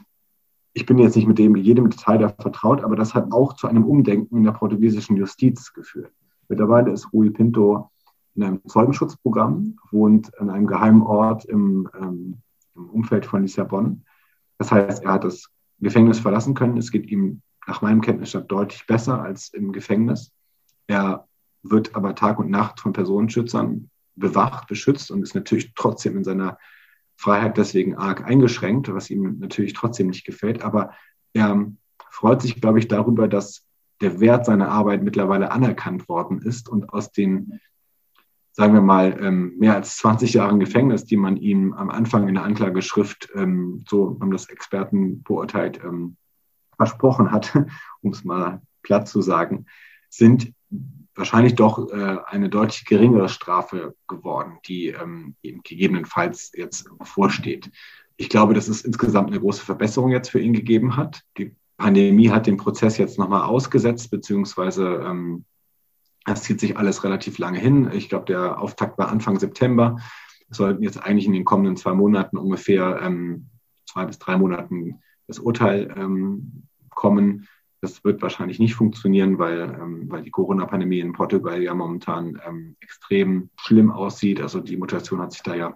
ich bin jetzt nicht mit dem jedem Detail da vertraut, aber das hat auch zu einem Umdenken in der portugiesischen Justiz geführt. Mittlerweile ist Rui Pinto in einem Zeugenschutzprogramm, wohnt an einem geheimen Ort im, ähm, im Umfeld von Lissabon. Das heißt, er hat das Gefängnis verlassen können. Es geht ihm nach meinem Kenntnisstand deutlich besser als im Gefängnis. Er wird aber Tag und Nacht von Personenschützern bewacht, beschützt und ist natürlich trotzdem in seiner Freiheit deswegen arg eingeschränkt, was ihm natürlich trotzdem nicht gefällt. Aber er freut sich, glaube ich, darüber, dass der Wert seiner Arbeit mittlerweile anerkannt worden ist und aus den, sagen wir mal, ähm, mehr als 20 Jahren Gefängnis, die man ihm am Anfang in der Anklageschrift, ähm, so haben das Experten beurteilt, ähm, versprochen hat, <laughs> um es mal platt zu sagen, sind wahrscheinlich doch äh, eine deutlich geringere Strafe geworden, die ähm, gegebenenfalls jetzt bevorsteht. Ich glaube, dass es insgesamt eine große Verbesserung jetzt für ihn gegeben hat. Die Pandemie hat den Prozess jetzt nochmal ausgesetzt, beziehungsweise ähm, es zieht sich alles relativ lange hin. Ich glaube, der Auftakt war Anfang September. Es sollten jetzt eigentlich in den kommenden zwei Monaten ungefähr ähm, zwei bis drei Monaten das Urteil ähm, kommen. Das wird wahrscheinlich nicht funktionieren, weil, ähm, weil die Corona-Pandemie in Portugal ja momentan ähm, extrem schlimm aussieht. Also die Mutation hat sich da ja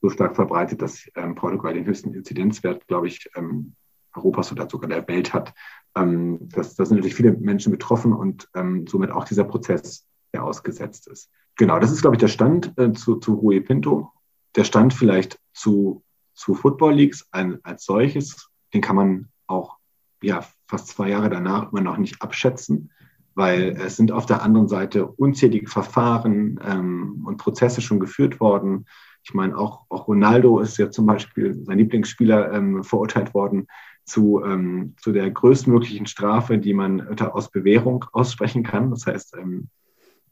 so stark verbreitet, dass ähm, Portugal den höchsten Inzidenzwert, glaube ich, ähm, Europas oder sogar der Welt hat. Ähm, das, das sind natürlich viele Menschen betroffen und ähm, somit auch dieser Prozess, der ausgesetzt ist. Genau, das ist, glaube ich, der Stand äh, zu, zu Rui Pinto. Der Stand vielleicht zu, zu Football Leagues ein, als solches, den kann man auch ja, fast zwei Jahre danach immer noch nicht abschätzen, weil es sind auf der anderen Seite unzählige Verfahren ähm, und Prozesse schon geführt worden. Ich meine, auch, auch Ronaldo ist ja zum Beispiel, sein Lieblingsspieler, ähm, verurteilt worden zu, ähm, zu der größtmöglichen Strafe, die man aus Bewährung aussprechen kann. Das heißt, ähm,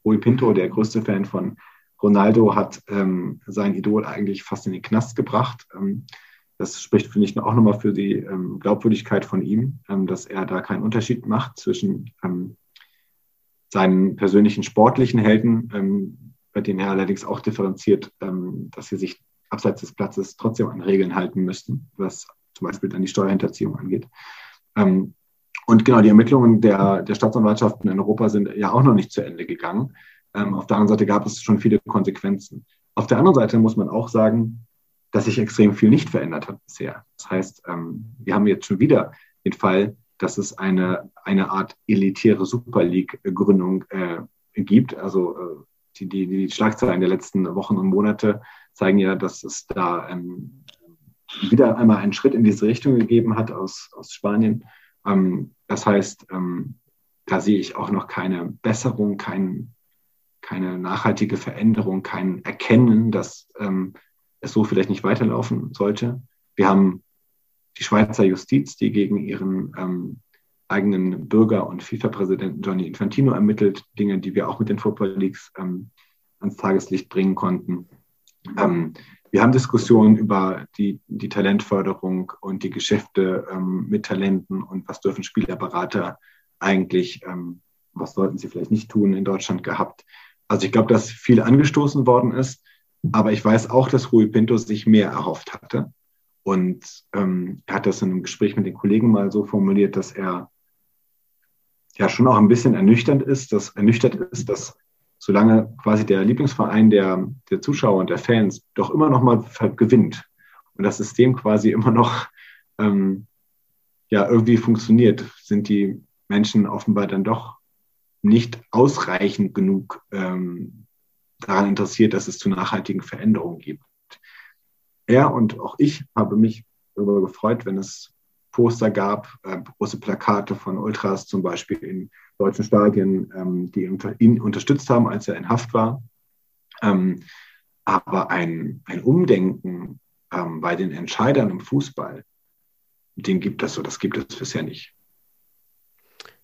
Rui Pinto, der größte Fan von Ronaldo, hat ähm, sein Idol eigentlich fast in den Knast gebracht. Das spricht, finde ich, auch nochmal für die ähm, Glaubwürdigkeit von ihm, ähm, dass er da keinen Unterschied macht zwischen ähm, seinen persönlichen sportlichen Helden, ähm, bei denen er allerdings auch differenziert, ähm, dass sie sich abseits des Platzes trotzdem an Regeln halten müssten, was zum Beispiel dann die Steuerhinterziehung angeht. Ähm, und genau, die Ermittlungen der, der Staatsanwaltschaften in Europa sind ja auch noch nicht zu Ende gegangen. auf der anderen Seite gab es schon viele Konsequenzen. Auf der anderen Seite muss man auch sagen, dass sich extrem viel nicht verändert hat bisher. Das heißt, ähm, wir haben jetzt schon wieder den Fall, dass es eine, eine Art elitäre Super League-Gründung äh, gibt. Also äh, die, die, die Schlagzeilen der letzten Wochen und Monate zeigen ja, dass es da ähm, wieder einmal einen Schritt in diese Richtung gegeben hat aus, aus Spanien. Ähm, das heißt, ähm, da sehe ich auch noch keine Besserung, kein, keine nachhaltige Veränderung, kein Erkennen, dass ähm, es so vielleicht nicht weiterlaufen sollte. Wir haben die Schweizer Justiz, die gegen ihren ähm, eigenen Bürger und FIFA-Präsidenten Johnny Infantino ermittelt, Dinge, die wir auch mit den Football Leagues ähm, ans Tageslicht bringen konnten. Ähm, wir haben Diskussionen über die, die Talentförderung und die Geschäfte ähm, mit Talenten und was dürfen Spielerberater eigentlich, ähm, was sollten sie vielleicht nicht tun in Deutschland gehabt. Also ich glaube, dass viel angestoßen worden ist. Aber ich weiß auch, dass Rui Pinto sich mehr erhofft hatte. Und ähm, er hat das in einem Gespräch mit den Kollegen mal so formuliert, dass er ja schon auch ein bisschen ernüchternd ist, dass ernüchtert ist, dass solange quasi der Lieblingsverein der, der Zuschauer und der Fans doch immer noch mal gewinnt und das System quasi immer noch ähm, ja irgendwie funktioniert, sind die Menschen offenbar dann doch nicht ausreichend genug ähm, daran interessiert, dass es zu nachhaltigen Veränderungen gibt. Er und auch ich habe mich darüber gefreut, wenn es Poster gab, äh, große Plakate von Ultras zum Beispiel in deutschen Stadien, ähm, die ihn unterstützt haben, als er in Haft war. Ähm, aber ein, ein Umdenken ähm, bei den Entscheidern im Fußball, den gibt es so, das gibt es bisher nicht.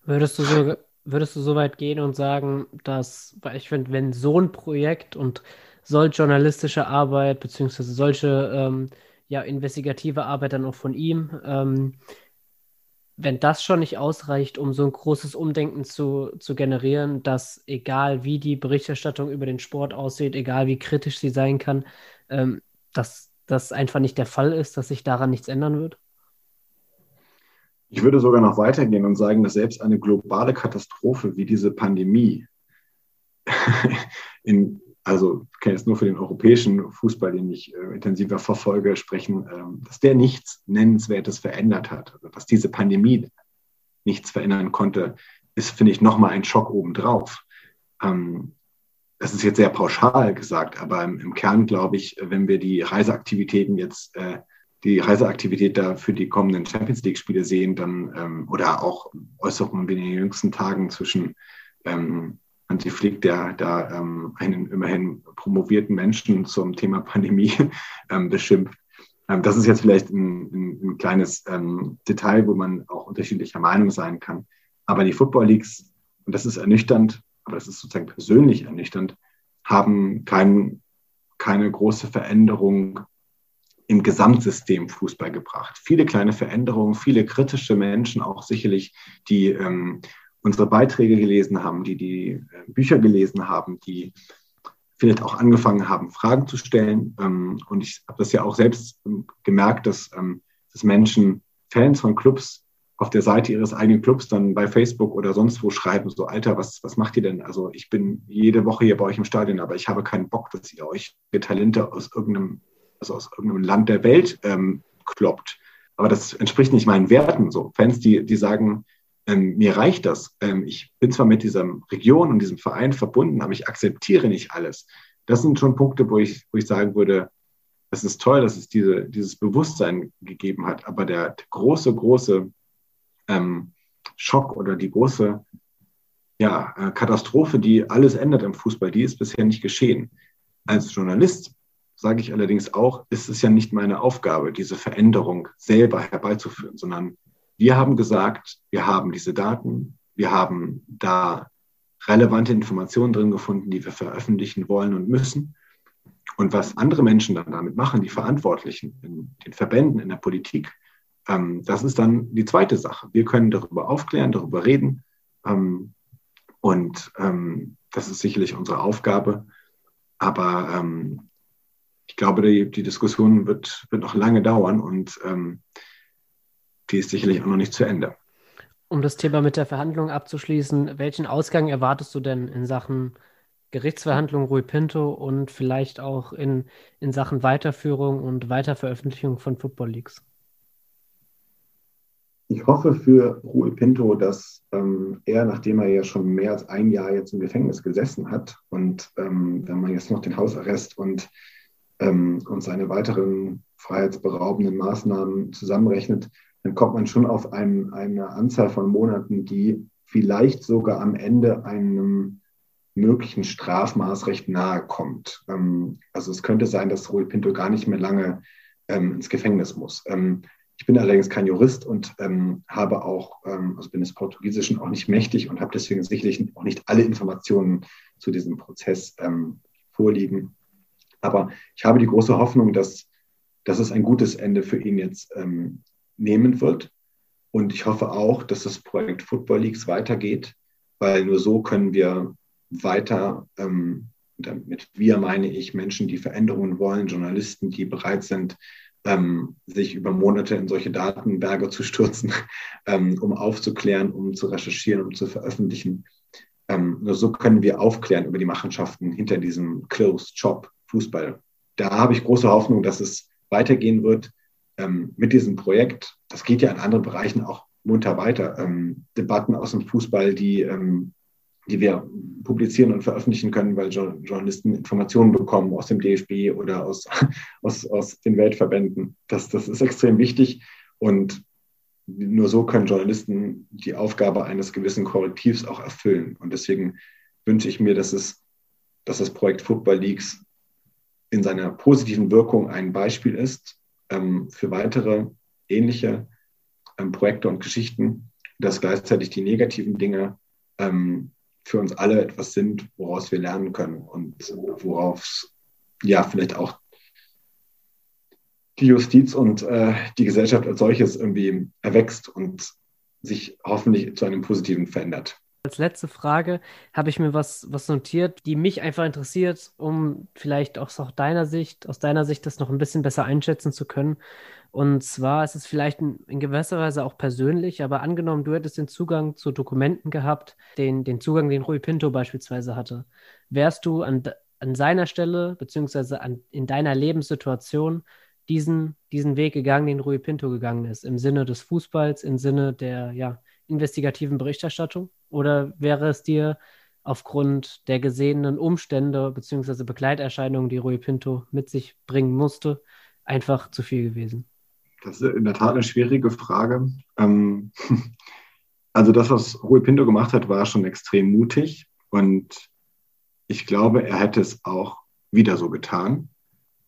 Würdest du so, würdest du so weit gehen und sagen, dass, weil ich finde, wenn so ein Projekt und solche journalistische Arbeit, beziehungsweise solche ähm, ja, investigative Arbeit dann auch von ihm, ähm, wenn das schon nicht ausreicht, um so ein großes Umdenken zu, zu generieren, dass egal wie die Berichterstattung über den Sport aussieht, egal wie kritisch sie sein kann, ähm, dass das einfach nicht der Fall ist, dass sich daran nichts ändern wird? Ich würde sogar noch weitergehen und sagen, dass selbst eine globale Katastrophe wie diese Pandemie, <laughs> in, also ich kann jetzt nur für den europäischen Fußball, den ich äh, intensiver verfolge, sprechen, ähm, dass der nichts Nennenswertes verändert hat. Also, dass diese Pandemie nichts verändern konnte, ist, finde ich, nochmal ein Schock obendrauf. Ähm, das ist jetzt sehr pauschal gesagt, aber im, im Kern glaube ich, wenn wir die Reiseaktivitäten jetzt äh, die Reiseaktivität da für die kommenden Champions League-Spiele sehen, dann ähm, oder auch Äußerungen wie in den jüngsten Tagen zwischen ähm, Hansi Flick, der da ähm, einen immerhin promovierten Menschen zum Thema Pandemie <laughs> ähm, beschimpft. Ähm, das ist jetzt vielleicht ein, ein, ein kleines ähm, Detail, wo man auch unterschiedlicher Meinung sein kann. Aber die Football Leagues, und das ist ernüchternd, aber das ist sozusagen persönlich ernüchternd, haben kein, keine große Veränderung im Gesamtsystem Fußball gebracht. Viele kleine Veränderungen, viele kritische Menschen auch sicherlich, die ähm, unsere Beiträge gelesen haben, die die äh, Bücher gelesen haben, die vielleicht auch angefangen haben, Fragen zu stellen. Ähm, und ich habe das ja auch selbst ähm, gemerkt, dass, ähm, dass Menschen, Fans von Clubs, auf der Seite ihres eigenen Clubs dann bei Facebook oder sonst wo schreiben, so Alter, was, was macht ihr denn? Also ich bin jede Woche hier bei euch im Stadion, aber ich habe keinen Bock, dass ihr euch Talente aus irgendeinem also aus irgendeinem Land der Welt ähm, kloppt. Aber das entspricht nicht meinen Werten. So Fans, die, die sagen, ähm, mir reicht das. Ähm, ich bin zwar mit dieser Region und diesem Verein verbunden, aber ich akzeptiere nicht alles. Das sind schon Punkte, wo ich, wo ich sagen würde, es ist toll, dass es diese, dieses Bewusstsein gegeben hat. Aber der, der große, große ähm, Schock oder die große ja, äh, Katastrophe, die alles ändert im Fußball, die ist bisher nicht geschehen. Als Journalist sage ich allerdings auch, ist es ja nicht meine Aufgabe, diese Veränderung selber herbeizuführen, sondern wir haben gesagt, wir haben diese Daten, wir haben da relevante Informationen drin gefunden, die wir veröffentlichen wollen und müssen. Und was andere Menschen dann damit machen, die Verantwortlichen in den Verbänden, in der Politik, ähm, das ist dann die zweite Sache. Wir können darüber aufklären, darüber reden. Ähm, und ähm, das ist sicherlich unsere Aufgabe. Aber ich glaube, die, die Diskussion wird, wird noch lange dauern und ähm, die ist sicherlich auch noch nicht zu Ende. Um das Thema mit der Verhandlung abzuschließen, welchen Ausgang erwartest du denn in Sachen Gerichtsverhandlung Rui Pinto und vielleicht auch in, in Sachen Weiterführung und Weiterveröffentlichung von Football Leagues? Ich hoffe für Rui Pinto, dass ähm, er, nachdem er ja schon mehr als ein Jahr jetzt im Gefängnis gesessen hat und ähm, wenn man jetzt noch den Hausarrest und ähm, und seine weiteren freiheitsberaubenden Maßnahmen zusammenrechnet, dann kommt man schon auf ein, eine Anzahl von Monaten, die vielleicht sogar am Ende einem möglichen Strafmaß recht nahe kommt. Ähm, also es könnte sein, dass Rui Pinto gar nicht mehr lange ähm, ins Gefängnis muss. Ähm, ich bin allerdings kein Jurist und ähm, habe auch, ähm, also bin des Portugiesischen auch nicht mächtig und habe deswegen sicherlich auch nicht alle Informationen zu diesem Prozess vorliegen. Aber ich habe die große Hoffnung, dass, dass es ein gutes Ende für ihn jetzt ähm, nehmen wird. Und ich hoffe auch, dass das Projekt Football Leagues weitergeht, weil nur so können wir weiter, ähm, damit wir meine ich Menschen, die Veränderungen wollen, Journalisten, die bereit sind, ähm, sich über Monate in solche Datenberge zu stürzen, <laughs> ähm, um aufzuklären, um zu recherchieren, um zu veröffentlichen. Ähm, nur so können wir aufklären über die Machenschaften hinter diesem Closed Job Fußball. Da habe ich große Hoffnung, dass es weitergehen wird ähm, mit diesem Projekt. Das geht ja in anderen Bereichen auch munter weiter. Ähm, Debatten aus dem Fußball, die, ähm, die wir publizieren und veröffentlichen können, weil jo Journalisten Informationen bekommen aus dem DFB oder aus, <laughs> aus, aus den Weltverbänden. Das, das ist extrem wichtig. Und nur so können Journalisten die Aufgabe eines gewissen Korrektivs auch erfüllen. Und deswegen wünsche ich mir, dass, es, dass das Projekt Football Leagues in seiner positiven Wirkung ein Beispiel ist ähm, für weitere ähnliche ähm, Projekte und Geschichten, dass gleichzeitig die negativen Dinge ähm, für uns alle etwas sind, woraus wir lernen können und worauf ja vielleicht auch die Justiz und äh, die Gesellschaft als solches irgendwie erwächst und sich hoffentlich zu einem Positiven verändert. Als letzte Frage habe ich mir was, was notiert, die mich einfach interessiert, um vielleicht auch aus deiner Sicht, aus deiner Sicht das noch ein bisschen besser einschätzen zu können. Und zwar ist es vielleicht in, gewisser Weise auch persönlich, aber angenommen, du hättest den Zugang zu Dokumenten gehabt, den, den Zugang, den Rui Pinto beispielsweise hatte. Wärst du an, an seiner Stelle, beziehungsweise an, in deiner Lebenssituation, diesen, diesen Weg gegangen, den Rui Pinto gegangen ist, im Sinne des Fußballs, im Sinne der ja, investigativen Berichterstattung? Oder wäre es dir aufgrund der gesehenen Umstände bzw. Begleiterscheinungen, die Rui Pinto mit sich bringen musste, einfach zu viel gewesen? Das ist in der Tat eine schwierige Frage. Ähm, <laughs> also das, was Rui Pinto gemacht hat, war schon extrem mutig und ich glaube, er hätte es auch wieder so getan.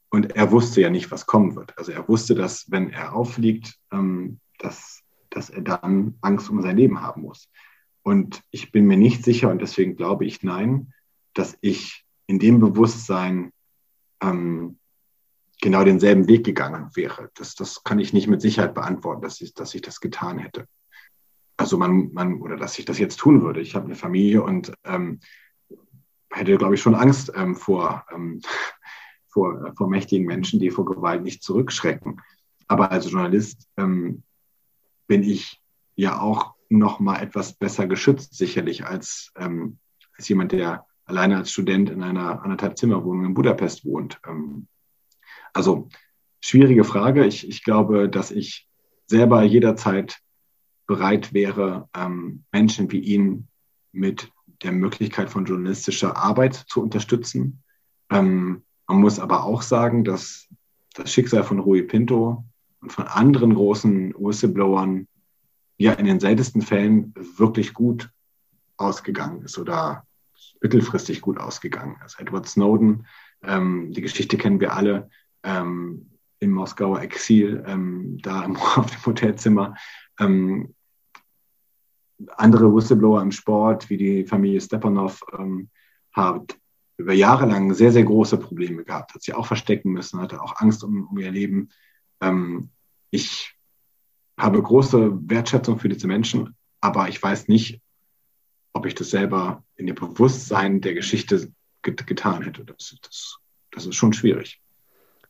Und er wusste ja nicht, was kommen wird. Also er wusste, dass wenn er auffliegt, ähm, dass, dass er dann Angst um sein Leben haben muss. Und ich bin mir nicht sicher, und deswegen glaube ich nein, dass ich in dem Bewusstsein ähm, genau denselben Weg gegangen wäre. Das, das kann ich nicht mit Sicherheit beantworten, dass ich, dass ich das getan hätte. Also man, man, oder dass ich das jetzt tun würde. Ich habe eine Familie und ähm, hätte, glaube ich, schon Angst ähm, vor, ähm, <laughs> vor, vor mächtigen Menschen, die vor Gewalt nicht zurückschrecken. Aber als Journalist ähm, bin ich ja auch noch mal etwas besser geschützt, sicherlich, als, ähm, als jemand, der alleine als Student in einer anderthalb Zimmerwohnung in Budapest wohnt. Ähm, also schwierige Frage. Ich, ich glaube, dass ich selber jederzeit bereit wäre, ähm, Menschen wie ihn mit der Möglichkeit von journalistischer Arbeit zu unterstützen. Ähm, man muss aber auch sagen, dass das Schicksal von Rui Pinto von anderen großen Whistleblowern ja in den seltensten Fällen wirklich gut ausgegangen ist oder mittelfristig gut ausgegangen ist. Edward Snowden, ähm, die Geschichte kennen wir alle, ähm, im Moskauer Exil, ähm, da im, <laughs> auf dem Hotelzimmer. Ähm, andere Whistleblower im Sport, wie die Familie Stepanov, ähm, hat über Jahre lang sehr, sehr große Probleme gehabt, hat sie auch verstecken müssen, hatte auch Angst um, um ihr Leben. Ähm, ich habe große Wertschätzung für diese Menschen, aber ich weiß nicht, ob ich das selber in dem Bewusstsein der Geschichte get getan hätte. Das, das, das ist schon schwierig.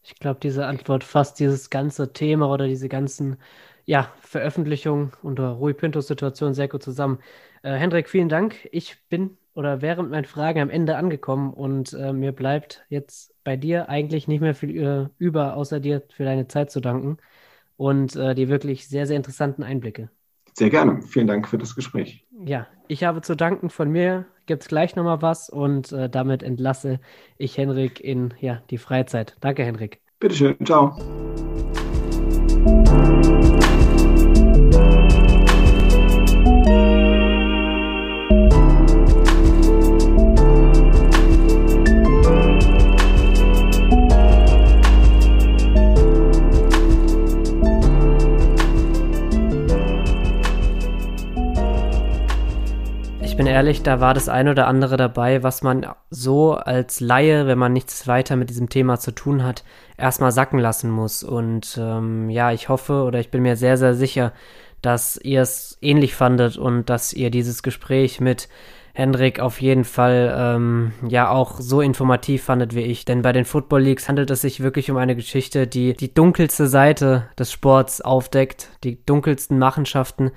Ich glaube, diese Antwort fasst dieses ganze Thema oder diese ganzen ja, Veröffentlichungen unter Rui Pintos Situation sehr gut zusammen. Äh, Hendrik, vielen Dank. Ich bin oder während meinen Fragen am Ende angekommen und äh, mir bleibt jetzt bei dir eigentlich nicht mehr viel äh, über, außer dir für deine Zeit zu danken und äh, die wirklich sehr, sehr interessanten Einblicke. Sehr gerne. Vielen Dank für das Gespräch. Ja, ich habe zu danken. Von mir gibt es gleich nochmal was und äh, damit entlasse ich Henrik in ja, die Freizeit. Danke, Henrik. Bitteschön. Ciao. Ehrlich, da war das eine oder andere dabei, was man so als Laie, wenn man nichts weiter mit diesem Thema zu tun hat, erstmal sacken lassen muss. Und ähm, ja, ich hoffe oder ich bin mir sehr, sehr sicher, dass ihr es ähnlich fandet und dass ihr dieses Gespräch mit Hendrik auf jeden Fall ähm, ja auch so informativ fandet wie ich. Denn bei den Football Leagues handelt es sich wirklich um eine Geschichte, die die dunkelste Seite des Sports aufdeckt, die dunkelsten Machenschaften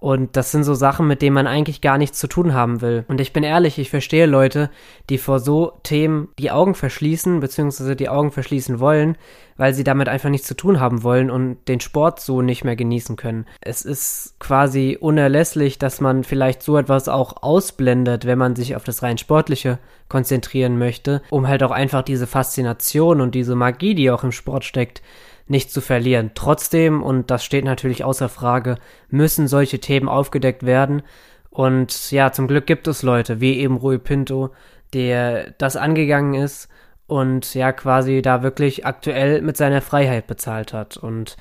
Und das sind so Sachen, mit denen man eigentlich gar nichts zu tun haben will. Und ich bin ehrlich, ich verstehe Leute, die vor so Themen die Augen verschließen, beziehungsweise die Augen verschließen wollen, weil sie damit einfach nichts zu tun haben wollen und den Sport so nicht mehr genießen können. Es ist quasi unerlässlich, dass man vielleicht so etwas auch ausblendet, wenn man sich auf das rein Sportliche konzentrieren möchte, um halt auch einfach diese Faszination und diese Magie, die auch im Sport steckt, nicht zu verlieren. Trotzdem, und das steht natürlich außer Frage, müssen solche Themen aufgedeckt werden. Und ja, zum Glück gibt es Leute, wie eben Rui Pinto, der das angegangen ist und ja quasi da wirklich aktuell mit seiner Freiheit bezahlt hat. Und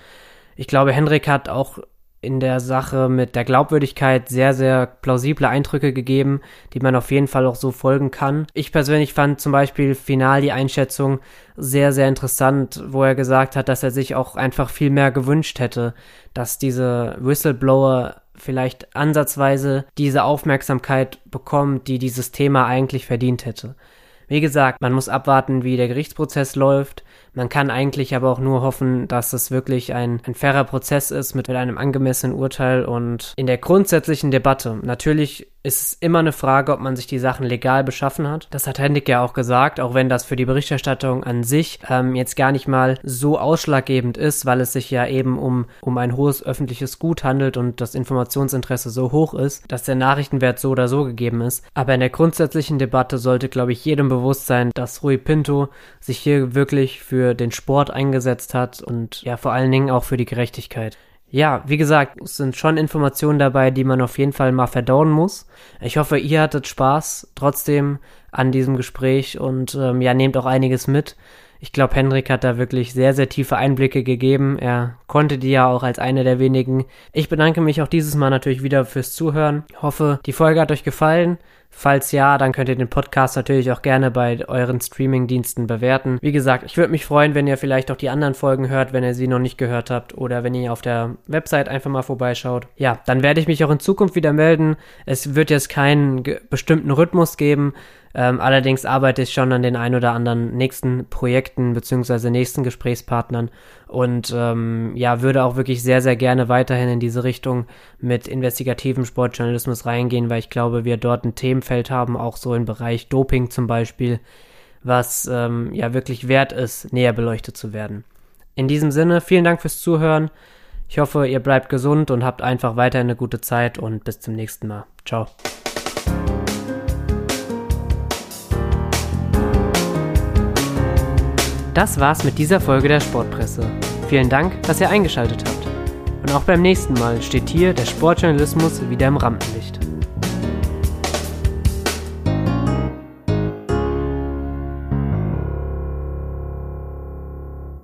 ich glaube, Hendrik hat auch in der Sache mit der Glaubwürdigkeit sehr, sehr plausible Eindrücke gegeben, die man auf jeden Fall auch so folgen kann. Ich persönlich fand zum Beispiel final die Einschätzung sehr, sehr interessant, wo er gesagt hat, dass er sich auch einfach viel mehr gewünscht hätte, dass diese Whistleblower vielleicht ansatzweise diese Aufmerksamkeit bekommen, die dieses Thema eigentlich verdient hätte. Wie gesagt, man muss abwarten, wie der Gerichtsprozess läuft. Man kann eigentlich aber auch nur hoffen, dass es wirklich ein, ein fairer Prozess ist mit, mit einem angemessenen Urteil und in der grundsätzlichen Debatte. Natürlich ist es immer eine Frage, ob man sich die Sachen legal beschaffen hat. Das hat Hendik ja auch gesagt, auch wenn das für die Berichterstattung an sich ähm, jetzt gar nicht mal so ausschlaggebend ist, weil es sich ja eben um, um ein hohes öffentliches Gut handelt und das Informationsinteresse so hoch ist, dass der Nachrichtenwert so oder so gegeben ist. Aber in der grundsätzlichen Debatte sollte, glaube ich, jedem bewusst sein, dass Rui Pinto sich hier wirklich für den Sport eingesetzt hat und ja vor allen Dingen auch für die Gerechtigkeit. Ja, wie gesagt, es sind schon Informationen dabei, die man auf jeden Fall mal verdauen muss. Ich hoffe, ihr hattet Spaß trotzdem an diesem Gespräch und ähm, ja, nehmt auch einiges mit. Ich glaube, Hendrik hat da wirklich sehr, sehr tiefe Einblicke gegeben. Er konnte die ja auch als einer der wenigen. Ich bedanke mich auch dieses Mal natürlich wieder fürs Zuhören. Hoffe, die Folge hat euch gefallen. Falls ja, dann könnt ihr den Podcast natürlich auch gerne bei euren Streaming-Diensten bewerten. Wie gesagt, ich würde mich freuen, wenn ihr vielleicht auch die anderen Folgen hört, wenn ihr sie noch nicht gehört habt oder wenn ihr auf der Website einfach mal vorbeischaut. Ja, dann werde ich mich auch in Zukunft wieder melden. Es wird jetzt keinen bestimmten Rhythmus geben. Ähm, allerdings arbeite ich schon an den ein oder anderen nächsten Projekten beziehungsweise nächsten Gesprächspartnern und ähm, ja, würde auch wirklich sehr, sehr gerne weiterhin in diese Richtung mit investigativen Sportjournalismus reingehen, weil ich glaube, wir dort ein Themenfeld haben, auch so im Bereich Doping zum Beispiel, was ähm, ja wirklich wert ist, näher beleuchtet zu werden. In diesem Sinne, vielen Dank fürs Zuhören. Ich hoffe, ihr bleibt gesund und habt einfach weiterhin eine gute Zeit und bis zum nächsten Mal. Ciao. Das war's mit dieser Folge der Sportpresse. Vielen Dank, dass ihr eingeschaltet habt. Und auch beim nächsten Mal steht hier der Sportjournalismus wieder im Rampenlicht.